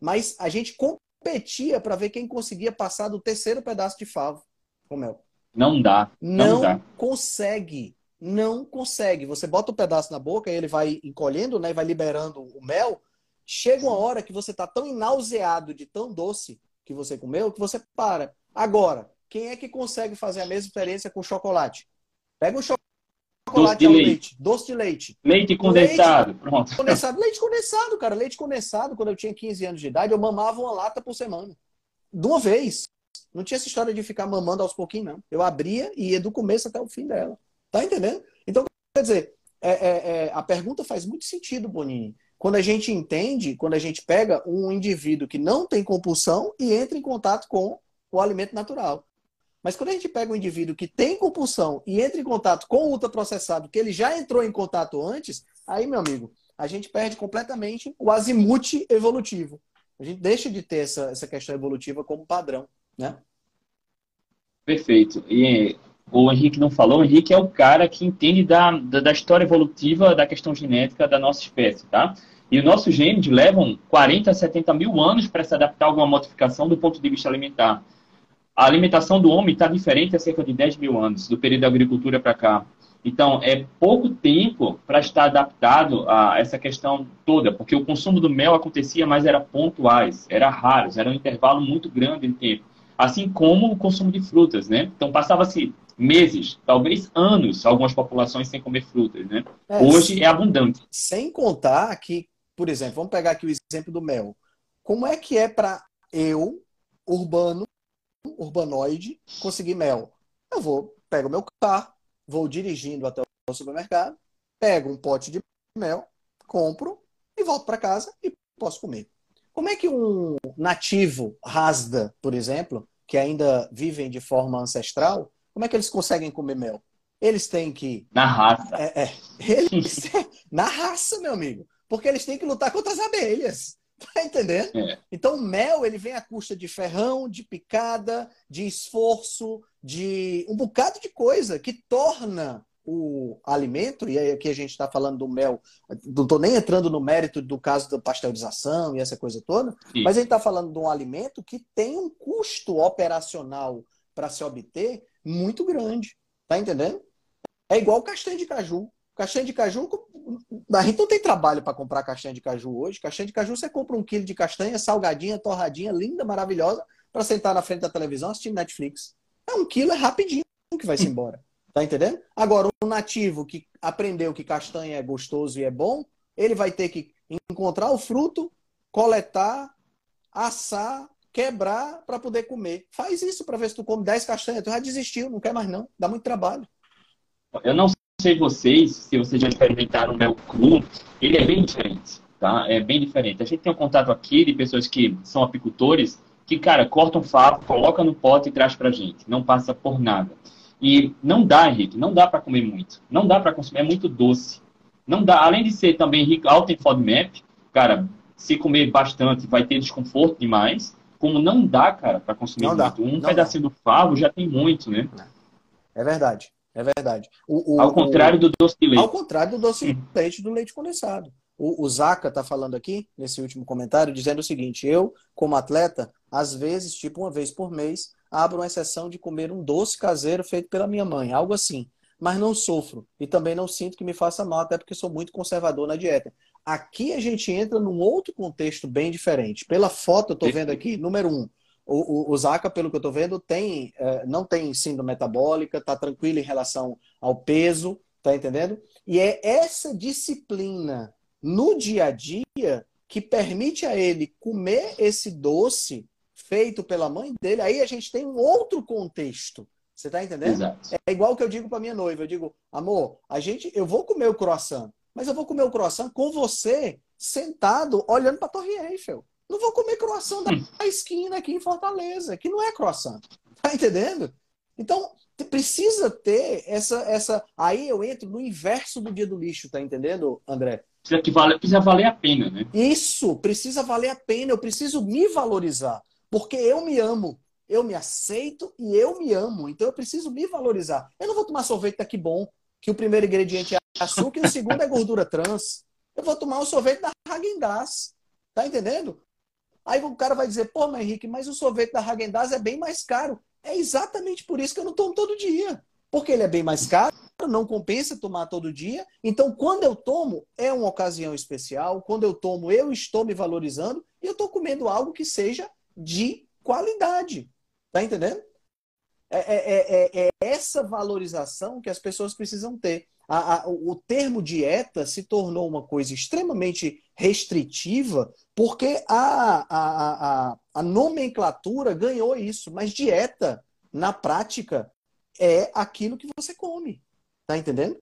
Mas a gente competia para ver quem conseguia passar do terceiro pedaço de favo com mel. Não dá. Não, não dá. consegue. Não consegue. Você bota o um pedaço na boca e ele vai encolhendo, né? Vai liberando o mel. Chega uma hora que você tá tão nauseado de tão doce que você comeu que você para. Agora, quem é que consegue fazer a mesma experiência com chocolate? Pega um chocolate doce de leite. leite. Doce de leite. Leite condensado. Leite Pronto. Condensado. Leite condensado, cara. Leite condensado. Quando eu tinha 15 anos de idade, eu mamava uma lata por semana. De uma vez. Não tinha essa história de ficar mamando aos pouquinhos, não. Eu abria e ia do começo até o fim dela. Tá entendendo? Então, quer dizer, é, é, é, a pergunta faz muito sentido, Bonini. Quando a gente entende, quando a gente pega um indivíduo que não tem compulsão e entra em contato com o alimento natural. Mas quando a gente pega um indivíduo que tem compulsão e entra em contato com o ultraprocessado, que ele já entrou em contato antes, aí, meu amigo, a gente perde completamente o azimuth evolutivo. A gente deixa de ter essa, essa questão evolutiva como padrão, né? Perfeito. E o Henrique não falou, o Henrique é o cara que entende da, da, da história evolutiva da questão genética da nossa espécie, tá? E os nossos genes levam 40 a 70 mil anos para se adaptar a alguma modificação do ponto de vista alimentar. A alimentação do homem está diferente há cerca de 10 mil anos, do período da agricultura para cá. Então, é pouco tempo para estar adaptado a essa questão toda, porque o consumo do mel acontecia, mas era pontuais, era raro, era um intervalo muito grande de tempo. Assim como o consumo de frutas, né? Então, passava-se meses, talvez anos, algumas populações sem comer frutas, né? É, Hoje sem, é abundante. Sem contar que, por exemplo, vamos pegar aqui o exemplo do mel. Como é que é para eu, urbano, urbanoide, conseguir mel. Eu vou, pego meu carro, vou dirigindo até o supermercado, pego um pote de mel, compro e volto para casa e posso comer. Como é que um nativo rasda, por exemplo, que ainda vivem de forma ancestral, como é que eles conseguem comer mel? Eles têm que. Na raça. É, é, eles, na raça, meu amigo. Porque eles têm que lutar contra as abelhas. Tá entendendo? É. Então, o mel, ele vem à custa de ferrão, de picada, de esforço, de um bocado de coisa que torna o alimento, e aí aqui a gente está falando do mel, não estou nem entrando no mérito do caso da pasteurização e essa coisa toda, Sim. mas a gente está falando de um alimento que tem um custo operacional para se obter muito grande. Tá entendendo? É igual castanha de caju. Castanha de caju, a gente não tem trabalho para comprar castanha de caju hoje. Castanha de caju, você compra um quilo de castanha salgadinha, torradinha, linda, maravilhosa, para sentar na frente da televisão assistindo Netflix. É um quilo, é rapidinho que vai se embora. Tá entendendo? Agora, o nativo que aprendeu que castanha é gostoso e é bom, ele vai ter que encontrar o fruto, coletar, assar, quebrar para poder comer. Faz isso para ver se tu come 10 castanhas. Tu já desistiu, não quer mais não. Dá muito trabalho. Eu não sei vocês, se vocês já experimentaram o mel cru, ele é bem diferente, tá? É bem diferente. A gente tem um contato aqui de pessoas que são apicultores, que, cara, cortam favo, coloca no pote e traz pra gente. Não passa por nada. E não dá, Henrique, não dá para comer muito. Não dá para consumir, é muito doce. Não dá, além de ser também rico, alto em FODMAP, cara, se comer bastante vai ter desconforto demais. Como não dá, cara, para consumir não muito. Dá, um pedacinho dá. do favo já tem muito, né? É verdade. É verdade. O, o, ao contrário do doce de leite. Ao contrário do doce de leite do leite condensado. O, o Zaca está falando aqui, nesse último comentário, dizendo o seguinte: eu, como atleta, às vezes, tipo uma vez por mês, abro uma exceção de comer um doce caseiro feito pela minha mãe, algo assim. Mas não sofro e também não sinto que me faça mal, até porque sou muito conservador na dieta. Aqui a gente entra num outro contexto bem diferente. Pela foto, eu estou vendo aqui, número um, o, o, o Zaca, pelo que eu estou vendo, tem, é, não tem síndrome metabólica, está tranquilo em relação ao peso, tá entendendo? E é essa disciplina no dia a dia que permite a ele comer esse doce feito pela mãe dele. Aí a gente tem um outro contexto. Você tá entendendo? Exato. É igual que eu digo para minha noiva, eu digo, amor, a gente, eu vou comer o croissant, mas eu vou comer o croissant com você sentado olhando para a Torre Eiffel. Não vou comer croissant da hum. esquina aqui em Fortaleza, que não é croissant. Tá entendendo? Então, precisa ter essa. essa. Aí eu entro no inverso do dia do lixo, tá entendendo, André? Precisa, que vale, precisa valer a pena, né? Isso, precisa valer a pena. Eu preciso me valorizar. Porque eu me amo. Eu me aceito e eu me amo. Então eu preciso me valorizar. Eu não vou tomar sorvete daqui bom, que o primeiro ingrediente é açúcar e o segundo é gordura trans. Eu vou tomar um sorvete da Häagen-Dazs. Tá entendendo? Aí o cara vai dizer, pô, mas Henrique, mas o sorvete da häagen é bem mais caro. É exatamente por isso que eu não tomo todo dia. Porque ele é bem mais caro, não compensa tomar todo dia. Então, quando eu tomo, é uma ocasião especial. Quando eu tomo, eu estou me valorizando e eu estou comendo algo que seja de qualidade. Tá entendendo? É, é, é, é essa valorização que as pessoas precisam ter. A, a, o termo dieta se tornou uma coisa extremamente restritiva porque a, a, nomenclatura ganhou isso. Mas dieta, na prática, é aquilo que você come. Tá entendendo?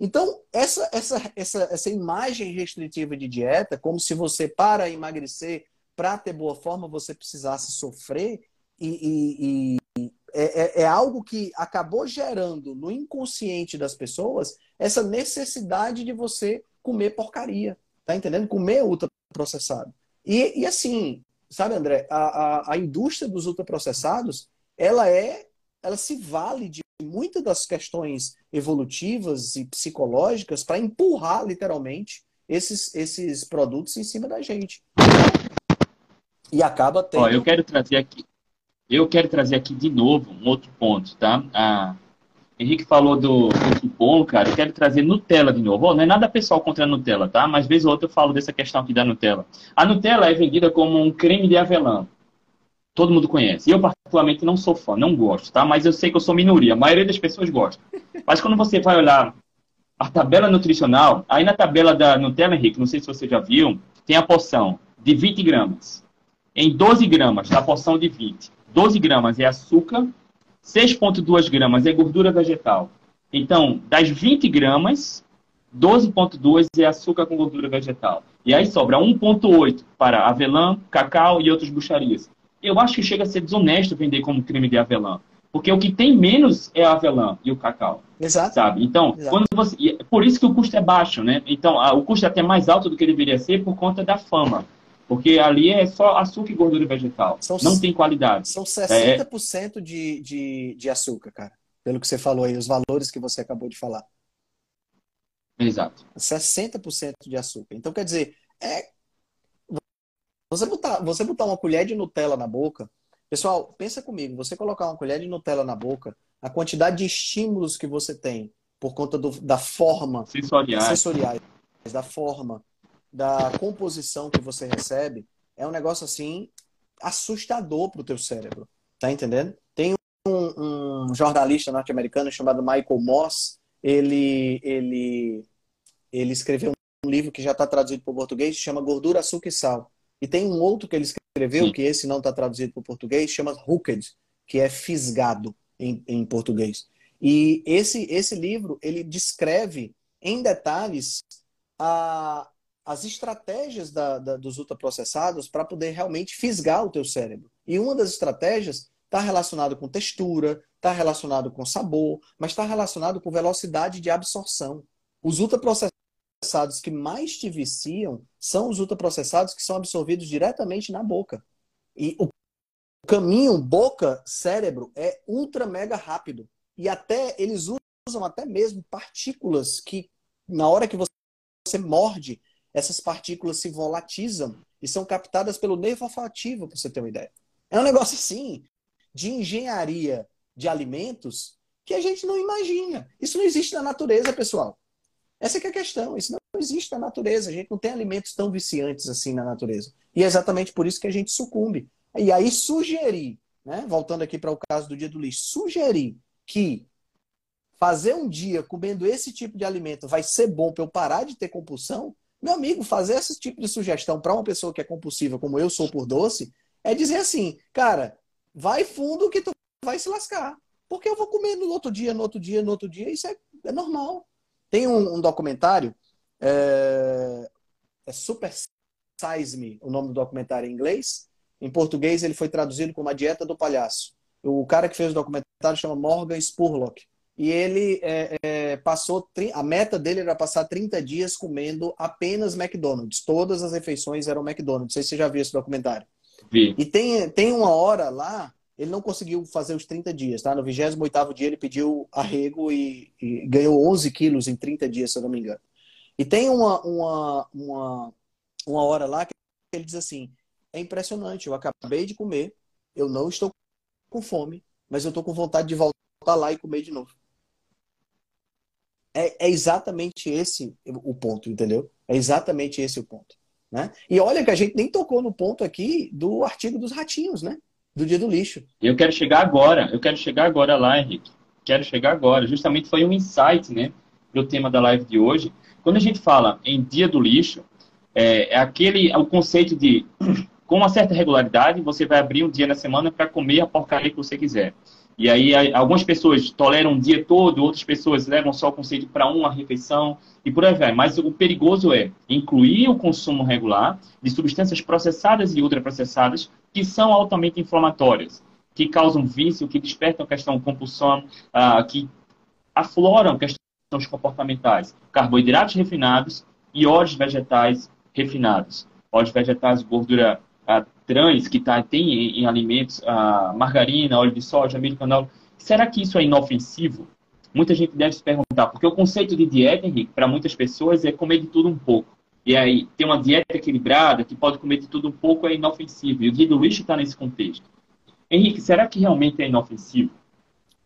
Então, essa, essa, essa, essa imagem restritiva de dieta, como se você, para emagrecer, para ter boa forma, você precisasse sofrer, e, e é, é, é, algo que acabou gerando no inconsciente das pessoas essa necessidade de você comer porcaria. Tá entendendo? Comer ultraprocessado. E, e assim, sabe, André, a, a, a indústria dos ultraprocessados, ela é, ela se vale de muitas das questões evolutivas e psicológicas para empurrar, literalmente, esses, esses produtos em cima da gente. E acaba tendo... Ó, eu quero trazer aqui, eu quero trazer aqui de novo um outro ponto, tá? A, Henrique falou do, do cupom, cara. Eu quero trazer Nutella de novo. Oh, não é nada pessoal contra a Nutella, tá? Mas vez ou outra eu falo dessa questão aqui da Nutella. A Nutella é vendida como um creme de avelã. Todo mundo conhece. Eu, particularmente, não sou fã, não gosto, tá? Mas eu sei que eu sou minoria. A maioria das pessoas gosta. Mas quando você vai olhar a tabela nutricional, aí na tabela da Nutella, Henrique, não sei se você já viu, tem a porção de 20 gramas. Em 12 gramas, a porção de 20. 12 gramas é açúcar, 6,2 gramas é gordura vegetal. Então, das 20 gramas, 12,2 é açúcar com gordura vegetal. E aí sobra 1,8 para avelã, cacau e outras bucharias. Eu acho que chega a ser desonesto vender como creme de avelã. Porque o que tem menos é a avelã e o cacau. Exato. Sabe? Então, Exato. quando você. Por isso que o custo é baixo, né? Então, o custo é até mais alto do que deveria ser por conta da fama. Porque ali é só açúcar e gordura vegetal. São, não tem qualidade. São 60% é... de, de, de açúcar, cara. pelo que você falou aí, os valores que você acabou de falar. Exato. 60% de açúcar. Então, quer dizer, é você botar, você botar uma colher de Nutella na boca, pessoal, pensa comigo, você colocar uma colher de Nutella na boca, a quantidade de estímulos que você tem por conta do, da forma sensoriais. sensoriais, da forma, da composição que você recebe, é um negócio assim assustador para o teu cérebro. Tá entendendo? Tem um, um jornalista norte-americano chamado Michael Moss, ele, ele, ele escreveu um livro que já está traduzido para o português, chama Gordura, Açúcar e Sal. E tem um outro que ele escreveu, Sim. que esse não está traduzido para o português, chama Hooked, que é fisgado em, em português. E esse, esse livro, ele descreve em detalhes a, as estratégias da, da, dos ultraprocessados para poder realmente fisgar o teu cérebro. E uma das estratégias está relacionada com textura, está relacionado com sabor, mas está relacionado com velocidade de absorção. Os ultraprocessados ultraprocessados que mais te viciam são os ultraprocessados que são absorvidos diretamente na boca. E o caminho boca-cérebro é ultra mega rápido. E até eles usam até mesmo partículas que, na hora que você morde, essas partículas se volatizam e são captadas pelo nervo olfativo, para você ter uma ideia. É um negócio assim de engenharia de alimentos que a gente não imagina. Isso não existe na natureza, pessoal. Essa é a questão. Isso não existe na natureza. A gente não tem alimentos tão viciantes assim na natureza. E é exatamente por isso que a gente sucumbe. E aí sugerir, né? voltando aqui para o caso do dia do lixo, sugerir que fazer um dia comendo esse tipo de alimento vai ser bom para eu parar de ter compulsão, meu amigo, fazer esse tipo de sugestão para uma pessoa que é compulsiva, como eu sou por doce, é dizer assim, cara, vai fundo que tu vai se lascar. Porque eu vou comer no outro dia, no outro dia, no outro dia, isso é, é normal. Tem um, um documentário, é, é, Super Size Me, o nome do documentário em inglês. Em português ele foi traduzido como A Dieta do Palhaço. O cara que fez o documentário chama Morgan Spurlock. E ele é, é, passou, a meta dele era passar 30 dias comendo apenas McDonald's. Todas as refeições eram McDonald's. Não sei se você já viu esse documentário. Vi. E tem, tem uma hora lá ele não conseguiu fazer os 30 dias, tá? No 28 dia ele pediu arrego e, e, ganhou 11 quilos em 30 dias, se eu não me engano. E tem uma, uma, uma, uma hora lá que ele diz assim, é impressionante, eu acabei de comer, eu não estou com fome, mas eu estou com vontade de voltar lá e comer de novo. É, é exatamente esse o ponto, entendeu? É exatamente esse o ponto. Né? E olha que a gente nem tocou no ponto aqui do artigo dos ratinhos, né? do dia do lixo. Eu quero chegar agora, eu quero chegar agora lá, Henrique. Quero chegar agora. Justamente foi um insight, né, o tema da live de hoje. Quando a gente fala em dia do lixo, é, é aquele é o conceito de com uma certa regularidade você vai abrir um dia na semana para comer a porcaria que você quiser. E aí algumas pessoas toleram um dia todo, outras pessoas levam só o conceito para uma refeição e por aí vai. Mas o perigoso é incluir o consumo regular de substâncias processadas e ultraprocessadas que são altamente inflamatórias, que causam vício, que despertam questão compulsão, uh, que afloram questões comportamentais, carboidratos refinados e óleos vegetais refinados. Óleos vegetais, gordura uh, trans que tá, tem em, em alimentos, uh, margarina, óleo de soja, milho canal. Será que isso é inofensivo? Muita gente deve se perguntar, porque o conceito de dieta, Henrique, para muitas pessoas é comer de tudo um pouco. E aí, ter uma dieta equilibrada, que pode comer de tudo um pouco, é inofensivo. E o dia do está nesse contexto. Henrique, será que realmente é inofensivo?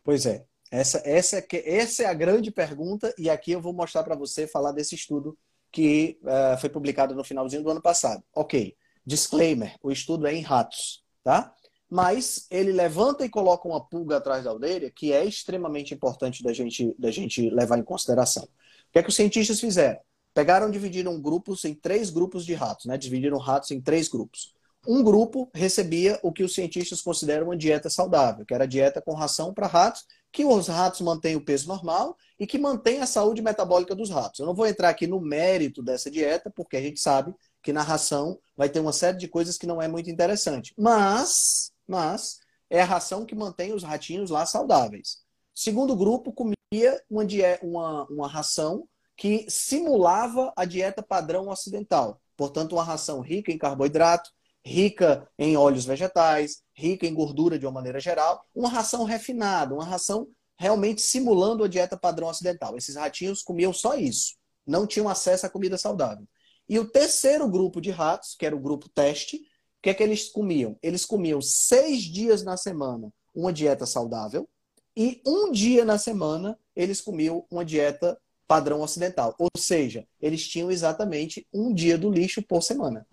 Pois é. Essa, essa, essa é a grande pergunta, e aqui eu vou mostrar para você falar desse estudo que uh, foi publicado no finalzinho do ano passado. Ok, disclaimer: o estudo é em ratos, tá? Mas ele levanta e coloca uma pulga atrás da orelha, que é extremamente importante da gente, da gente levar em consideração. O que é que os cientistas fizeram? Pegaram dividiram grupos em três grupos de ratos, né? Dividiram ratos em três grupos. Um grupo recebia o que os cientistas consideram uma dieta saudável, que era a dieta com ração para ratos, que os ratos mantêm o peso normal e que mantém a saúde metabólica dos ratos. Eu não vou entrar aqui no mérito dessa dieta, porque a gente sabe que na ração vai ter uma série de coisas que não é muito interessante. Mas, mas é a ração que mantém os ratinhos lá saudáveis. Segundo grupo comia uma, uma, uma ração que simulava a dieta padrão ocidental. Portanto, uma ração rica em carboidrato, rica em óleos vegetais, rica em gordura de uma maneira geral, uma ração refinada, uma ração realmente simulando a dieta padrão ocidental. Esses ratinhos comiam só isso, não tinham acesso à comida saudável. E o terceiro grupo de ratos, que era o grupo teste, o que é que eles comiam? Eles comiam seis dias na semana uma dieta saudável e um dia na semana eles comiam uma dieta padrão ocidental. Ou seja, eles tinham exatamente um dia do lixo por semana.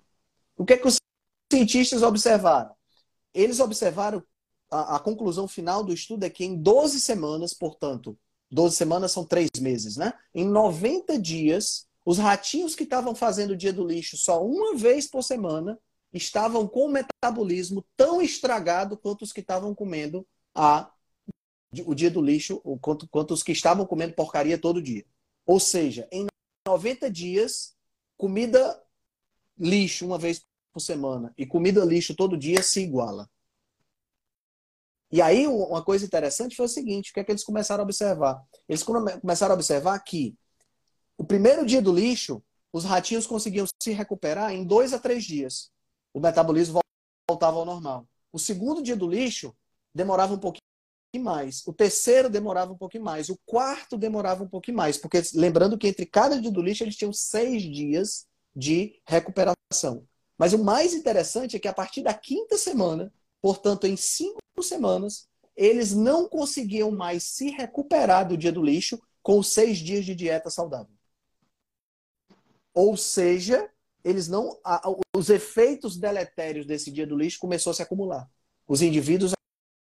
O que é que os cientistas observaram? Eles observaram a, a, conclusão final do estudo é que em 12 semanas, portanto, 12 semanas são três meses, né? Em 90 dias, os ratinhos que estavam fazendo o dia do lixo só uma vez por semana estavam com o metabolismo tão estragado quanto os que estavam comendo a, o dia do lixo, quanto, quanto os que estavam comendo porcaria todo dia. Ou seja, em 90 dias, comida lixo uma vez por semana e comida lixo todo dia se iguala. E aí, uma coisa interessante foi o seguinte: o que é que eles começaram a observar? Eles começaram a observar que o primeiro dia do lixo, os ratinhos conseguiam se recuperar em dois a três dias. O metabolismo voltava ao normal. O segundo dia do lixo demorava um pouquinho mais. O terceiro demorava um pouquinho mais. O quarto demorava um pouquinho mais. Porque lembrando que entre cada dia do lixo eles tinham seis dias de recuperação. Mas o mais interessante é que a partir da quinta semana, portanto, em cinco semanas, eles não conseguiam mais se recuperar do dia do lixo com seis dias de dieta saudável. Ou seja, eles não, os efeitos deletérios desse dia do lixo começou a se acumular. Os indivíduos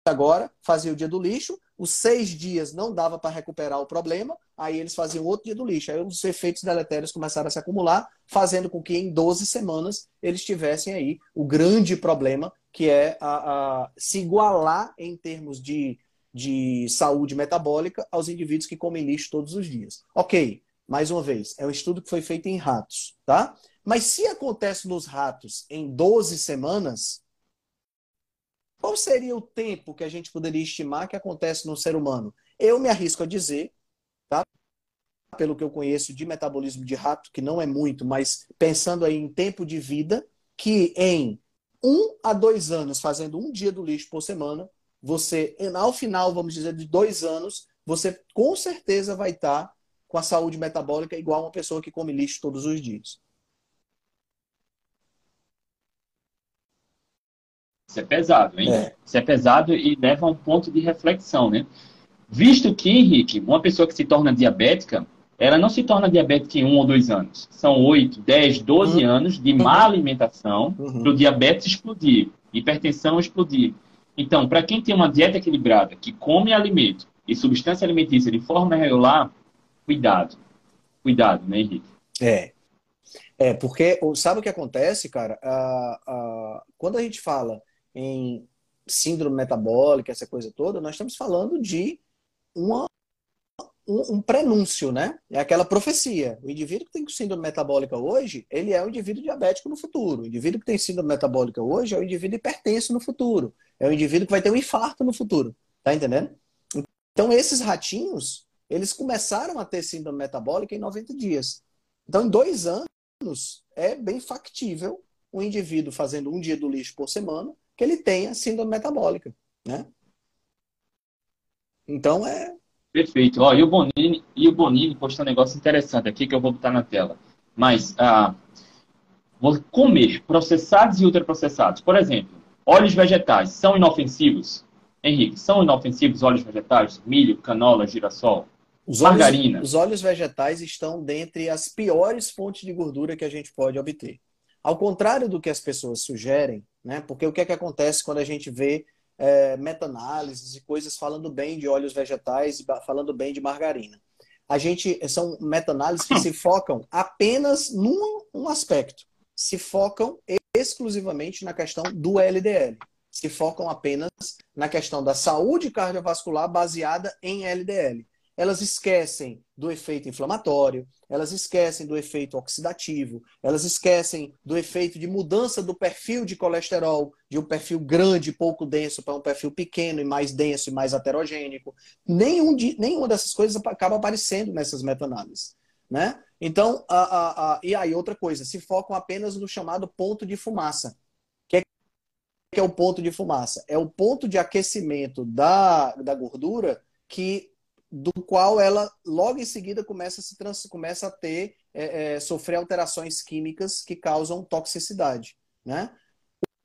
agora faziam o dia do lixo, os seis dias não dava para recuperar o problema, aí eles faziam outro dia do lixo. Aí os efeitos deletérios começaram a se acumular, fazendo com que em 12 semanas eles tivessem aí o grande problema que é a, a, se igualar em termos de, de saúde metabólica aos indivíduos que comem lixo todos os dias. Ok, mais uma vez, é um estudo que foi feito em ratos, tá? Mas se acontece nos ratos em 12 semanas, qual seria o tempo que a gente poderia estimar que acontece no ser humano? Eu me arrisco a dizer, tá? Pelo que eu conheço de metabolismo de rato, que não é muito, mas pensando aí em tempo de vida, que em um a dois anos fazendo um dia do lixo por semana, você, ao final, vamos dizer, de dois anos, você com certeza vai estar com a saúde metabólica igual uma pessoa que come lixo todos os dias. Isso é pesado, hein? É. Isso é pesado e leva a um ponto de reflexão, né? Visto que, Henrique, uma pessoa que se torna diabética, ela não se torna diabética em um ou dois anos. São oito, dez, doze uhum. anos de má alimentação uhum. para o diabetes explodir, hipertensão explodir. Então, para quem tem uma dieta equilibrada, que come alimento e substância alimentícia de forma regular, cuidado. Cuidado, né, Henrique? É. É, porque sabe o que acontece, cara? Ah, ah, quando a gente fala em síndrome metabólica, essa coisa toda, nós estamos falando de uma um, um, prenúncio, né? É aquela profecia. O indivíduo que tem síndrome metabólica hoje, ele é um indivíduo diabético no futuro. O indivíduo que tem síndrome metabólica hoje é um indivíduo hipertenso no futuro. É um indivíduo que vai ter um infarto no futuro. Tá entendendo? Então, esses ratinhos, eles começaram a ter síndrome metabólica em 90 dias. Então, em dois anos, é bem factível um indivíduo fazendo um dia do lixo por semana que ele tenha síndrome metabólica, né? Então, é, Perfeito. Ó, e o Bonini, e o Bonini postou um negócio interessante aqui que eu vou botar na tela. Mas ah, vou comer processados e ultraprocessados. Por exemplo, óleos vegetais são inofensivos? Henrique, são inofensivos óleos vegetais? Milho, canola, girassol? Os margarina. Óleos, os óleos vegetais estão dentre as piores fontes de gordura que a gente pode obter. Ao contrário do que as pessoas sugerem, né? Porque o que é que acontece quando a gente vê é, meta-análises e coisas falando bem de óleos vegetais e falando bem de margarina. A gente são meta-análises que se focam apenas num um aspecto, se focam exclusivamente na questão do LDL, se focam apenas na questão da saúde cardiovascular baseada em LDL elas esquecem do efeito inflamatório, elas esquecem do efeito oxidativo, elas esquecem do efeito de mudança do perfil de colesterol, de um perfil grande, pouco denso, para um perfil pequeno e mais denso e mais heterogênico. Nenhum de, nenhuma dessas coisas acaba aparecendo nessas meta-análises. Né? Então, a, a, a, e aí outra coisa, se focam apenas no chamado ponto de fumaça. Que é, que é o ponto de fumaça? É o ponto de aquecimento da, da gordura que do qual ela logo em seguida começa a, se trans, começa a ter é, é, sofrer alterações químicas que causam toxicidade. Né?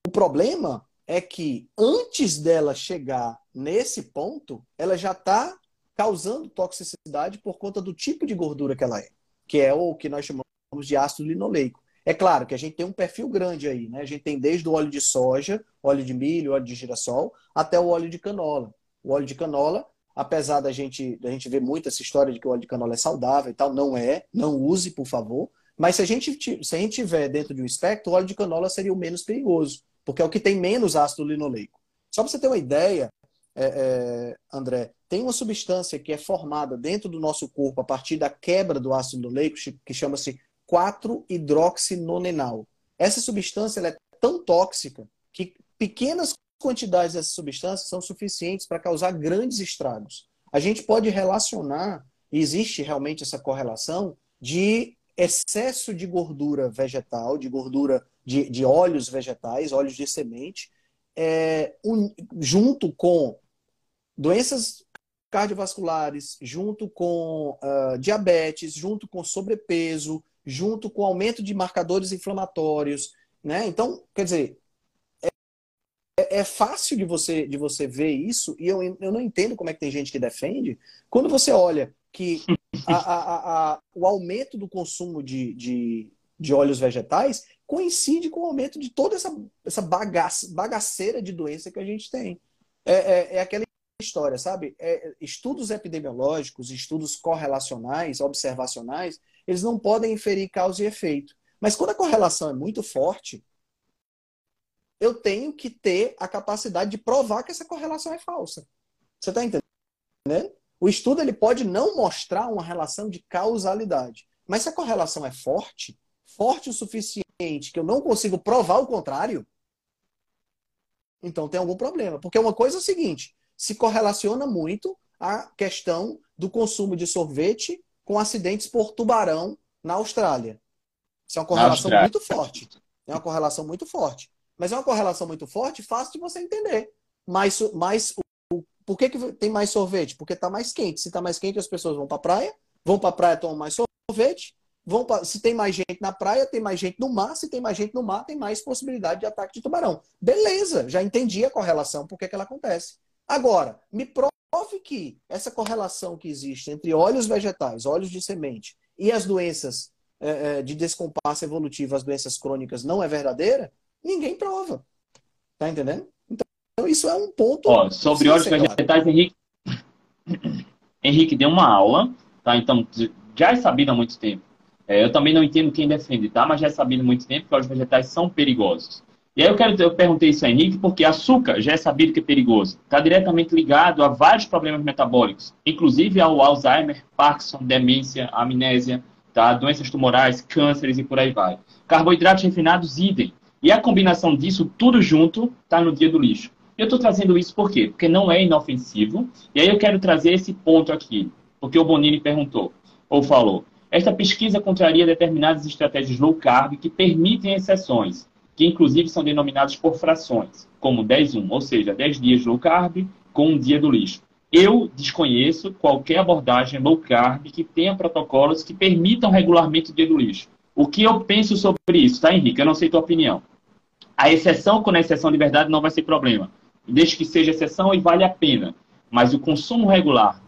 O problema é que antes dela chegar nesse ponto, ela já está causando toxicidade por conta do tipo de gordura que ela é, que é o que nós chamamos de ácido linoleico. É claro que a gente tem um perfil grande aí, né? A gente tem desde o óleo de soja, óleo de milho, óleo de girassol, até o óleo de canola. O óleo de canola, apesar da gente, da gente ver muito essa história de que o óleo de canola é saudável e tal, não é, não use, por favor. Mas se a gente, se a gente tiver dentro de um espectro, o óleo de canola seria o menos perigoso, porque é o que tem menos ácido linoleico. Só para você ter uma ideia, é, é, André, tem uma substância que é formada dentro do nosso corpo a partir da quebra do ácido linoleico, que chama-se 4-hidroxinonenal. Essa substância é tão tóxica que pequenas quantidades dessa substância são suficientes para causar grandes estragos. A gente pode relacionar, existe realmente essa correlação, de excesso de gordura vegetal, de gordura de, de óleos vegetais, óleos de semente, é, um, junto com doenças cardiovasculares, junto com uh, diabetes, junto com sobrepeso, junto com aumento de marcadores inflamatórios, né? Então, quer dizer, é, é, fácil de você, de você ver isso, e eu, eu não entendo como é que tem gente que defende, quando você olha que a, a, a, o aumento do consumo de, de, de óleos vegetais coincide com o aumento de toda essa, essa bagaça, bagaceira de doença que a gente tem. É, é, é aquela história, sabe? É, estudos epidemiológicos, estudos correlacionais, observacionais, eles não podem inferir causa e efeito. Mas quando a correlação é muito forte, eu tenho que ter a capacidade de provar que essa correlação é falsa. Você está entendendo? O estudo ele pode não mostrar uma relação de causalidade, mas se a correlação é forte, forte o suficiente que eu não consigo provar o contrário, então tem algum problema. Porque uma coisa é o seguinte: se correlaciona muito a questão do consumo de sorvete com acidentes por tubarão na Austrália. Isso é uma correlação muito forte. É uma correlação muito forte. Mas é uma correlação muito forte, fácil de você entender. Mas, mas o, por que, que tem mais sorvete? Porque está mais quente. Se está mais quente, as pessoas vão para a praia, vão para a praia, tomam mais sorvete. Vão pra, se tem mais gente na praia, tem mais gente no mar. Se tem mais gente no mar, tem mais possibilidade de ataque de tubarão. Beleza, já entendi a correlação, por que, que ela acontece. Agora, me prove que essa correlação que existe entre óleos vegetais, óleos de semente e as doenças é, é, de descompasso evolutivo, as doenças crônicas, não é verdadeira, ninguém prova. Tá entendendo? Então, isso é um ponto. Ó, sobre óleos vegetais, claro. Henrique, Henrique deu uma aula, tá? Então, já é sabido há muito tempo. É, eu também não entendo quem defende, tá? Mas já é sabido há muito tempo que óleos vegetais são perigosos. E aí eu, quero, eu perguntei isso a Henrique porque açúcar já é sabido que é perigoso. Está diretamente ligado a vários problemas metabólicos, inclusive ao Alzheimer, Parkinson, demência, amnésia, tá? doenças tumorais, cânceres e por aí vai. Carboidratos refinados, idem. E a combinação disso, tudo junto, está no dia do lixo. Eu estou trazendo isso por quê? Porque não é inofensivo. E aí eu quero trazer esse ponto aqui, porque o Bonini perguntou, ou falou. Esta pesquisa contraria determinadas estratégias low carb que permitem exceções que inclusive são denominados por frações, como 10-1, ou seja, 10 dias low carb com um dia do lixo. Eu desconheço qualquer abordagem low carb que tenha protocolos que permitam regularmente o dia do lixo. O que eu penso sobre isso, tá, Henrique? Eu não sei tua opinião. A exceção com a exceção de verdade não vai ser problema. Desde que seja exceção e vale a pena. Mas o consumo regular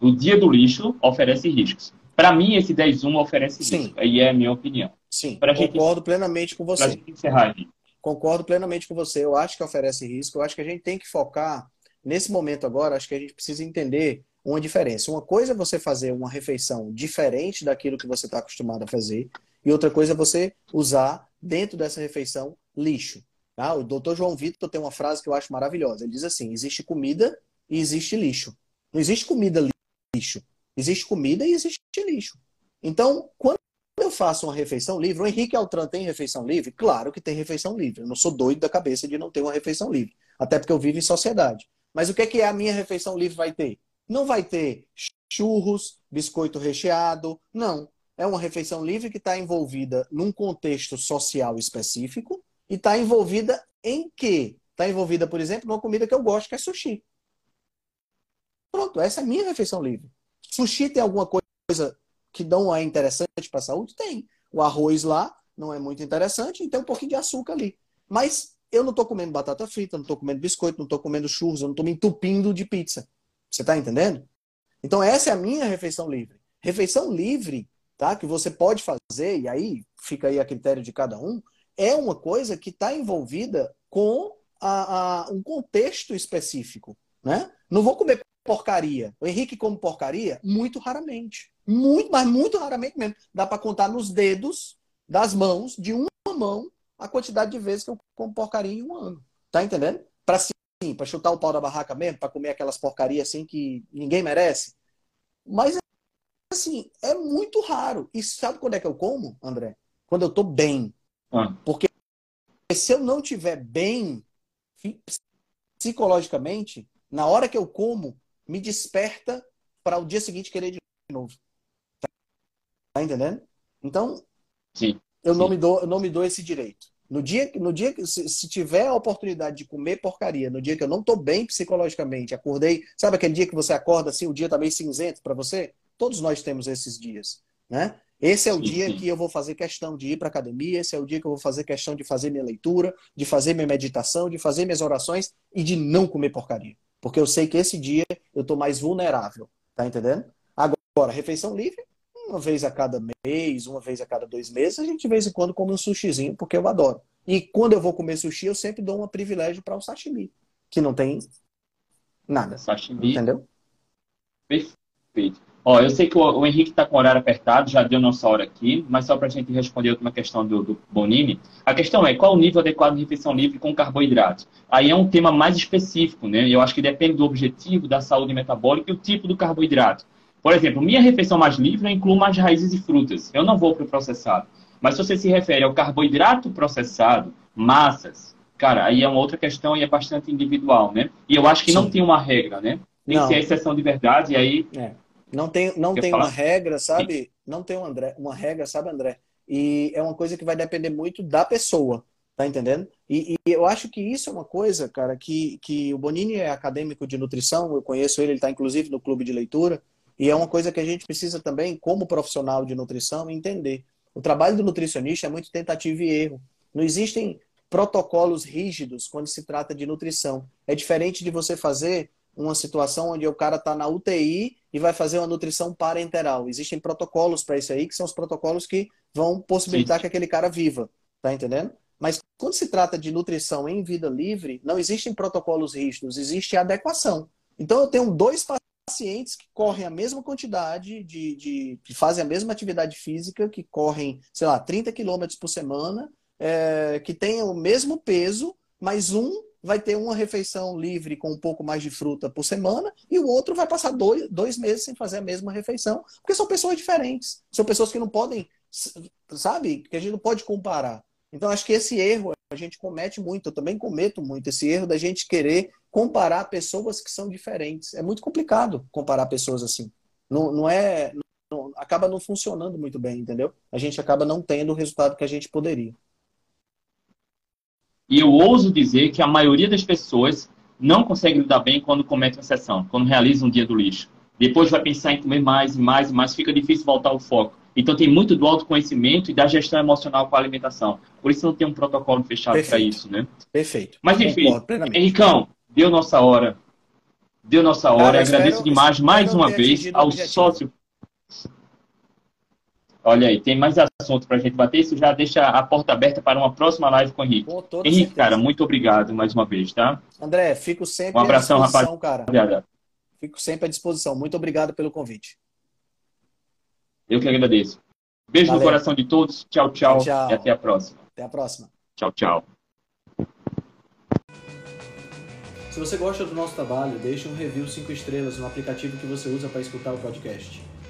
do dia do lixo oferece riscos. Para mim, esse 10-1 oferece Sim. risco. Aí é a minha opinião. Sim, pra concordo gente, plenamente com você. Pra encerrar aqui. Concordo plenamente com você. Eu acho que oferece risco. Eu acho que a gente tem que focar, nesse momento agora, acho que a gente precisa entender uma diferença. Uma coisa é você fazer uma refeição diferente daquilo que você está acostumado a fazer, e outra coisa é você usar, dentro dessa refeição, lixo. Tá? O doutor João Vitor tem uma frase que eu acho maravilhosa. Ele diz assim: existe comida e existe lixo. Não existe comida lixo. Existe comida e existe lixo. Então, quando eu faço uma refeição livre, o Henrique Altran tem refeição livre? Claro que tem refeição livre. Eu não sou doido da cabeça de não ter uma refeição livre. Até porque eu vivo em sociedade. Mas o que é que a minha refeição livre vai ter? Não vai ter churros, biscoito recheado. Não. É uma refeição livre que está envolvida num contexto social específico e está envolvida em quê? Está envolvida, por exemplo, numa comida que eu gosto, que é sushi. Pronto, essa é a minha refeição livre. Sushi tem alguma coisa que não é interessante para a saúde? Tem. O arroz lá não é muito interessante, então tem um pouquinho de açúcar ali. Mas eu não estou comendo batata frita, não estou comendo biscoito, não estou comendo churros, eu não estou me entupindo de pizza. Você está entendendo? Então essa é a minha refeição livre. Refeição livre, tá? Que você pode fazer, e aí fica aí a critério de cada um, é uma coisa que está envolvida com a, a, um contexto específico. Né? Não vou comer porcaria. O Henrique come porcaria muito raramente. Muito, mas muito raramente mesmo. Dá para contar nos dedos das mãos, de uma mão, a quantidade de vezes que eu como porcaria em um ano. Tá entendendo? Para sim, para chutar o pau da barraca mesmo, para comer aquelas porcarias assim que ninguém merece. Mas assim, é muito raro. E sabe quando é que eu como, André? Quando eu tô bem. Ah. Porque se eu não tiver bem psicologicamente, na hora que eu como, me desperta para o dia seguinte querer de novo. Tá entendendo? Então, sim, eu, sim. Não me dou, eu não me dou esse direito. No dia, no dia que, se, se, tiver a oportunidade de comer porcaria, no dia que eu não tô bem psicologicamente, acordei, sabe aquele dia que você acorda assim, o dia tá meio cinzento para você? Todos nós temos esses dias, né? Esse é o dia que eu vou fazer questão de ir para academia, esse é o dia que eu vou fazer questão de fazer minha leitura, de fazer minha meditação, de fazer minhas orações e de não comer porcaria. Porque eu sei que esse dia eu estou mais vulnerável. Tá entendendo? Agora, refeição livre, uma vez a cada mês, uma vez a cada dois meses, a gente de vez em quando come um sushizinho, porque eu adoro. E quando eu vou comer sushi, eu sempre dou um privilégio para o sashimi, que não tem nada. Sashimi. Entendeu? Perfeito. Ó, eu sei que o, o Henrique está com o horário apertado, já deu nossa hora aqui, mas só para a gente responder outra questão do, do, Bonini. A questão é qual o nível adequado de refeição livre com carboidrato? Aí é um tema mais específico, né? Eu acho que depende do objetivo, da saúde metabólica e o tipo do carboidrato. Por exemplo, minha refeição mais livre eu incluo mais raízes e frutas. Eu não vou para o processado. Mas se você se refere ao carboidrato processado, massas, cara, aí é uma outra questão e é bastante individual, né? E eu acho que Sim. não tem uma regra, né? Tem não. que ser exceção de verdade, e aí é. Não tem, não tem uma regra, sabe? Não tem um André, uma regra, sabe, André? E é uma coisa que vai depender muito da pessoa, tá entendendo? E, e, eu acho que isso é uma coisa, cara, que, que o Bonini é acadêmico de nutrição, eu conheço ele, ele está inclusive no clube de leitura, e é uma coisa que a gente precisa também, como profissional de nutrição, entender. O trabalho do nutricionista é muito tentativa e erro. Não existem protocolos rígidos quando se trata de nutrição. É diferente de você fazer uma situação onde o cara está na UTI e vai fazer uma nutrição parenteral. Existem protocolos para isso aí, que são os protocolos que vão possibilitar Sim. que aquele cara viva. Tá entendendo? Mas quando se trata de nutrição em vida livre, não existem protocolos rígidos, existe adequação. Então eu tenho dois pacientes que correm a mesma quantidade de, de que fazem a mesma atividade física, que correm, sei lá, 30 quilômetros por semana, é, que têm o mesmo peso, mas um vai ter uma refeição livre com um pouco mais de fruta por semana e o outro vai passar dois, dois meses sem fazer a mesma refeição, porque são pessoas diferentes. São pessoas que não podem, sabe? Que a gente não pode comparar. Então, acho que esse erro a gente comete muito, eu também cometo muito esse erro da gente querer comparar pessoas que são diferentes. É muito complicado comparar pessoas assim. Não, não é. Não, acaba não funcionando muito bem, entendeu? A gente acaba não tendo o resultado que a gente poderia. E eu ouso dizer que a maioria das pessoas não consegue lidar bem quando comete uma sessão, quando realiza um dia do lixo. Depois vai pensar em comer mais e mais e mais, fica difícil voltar ao foco. Então tem muito do autoconhecimento e da gestão emocional com a alimentação. Por isso não tem um protocolo fechado para isso, né? Perfeito. Mas enfim, Henricão, deu nossa hora. Deu nossa hora. Cara, Agradeço espero, demais mais uma vez ao sócio. Olha aí, tem mais assunto para a gente bater. Isso já deixa a porta aberta para uma próxima live com o Henrique. Com Henrique, certeza. cara, muito obrigado mais uma vez, tá? André, fico sempre um abração, à disposição, rapaz. cara. Fico sempre à disposição. Muito obrigado pelo convite. Eu que agradeço. Beijo Valeu. no coração de todos. Tchau, tchau, tchau. E até a próxima. Até a próxima. Tchau, tchau. Se você gosta do nosso trabalho, deixe um review 5 estrelas no aplicativo que você usa para escutar o podcast.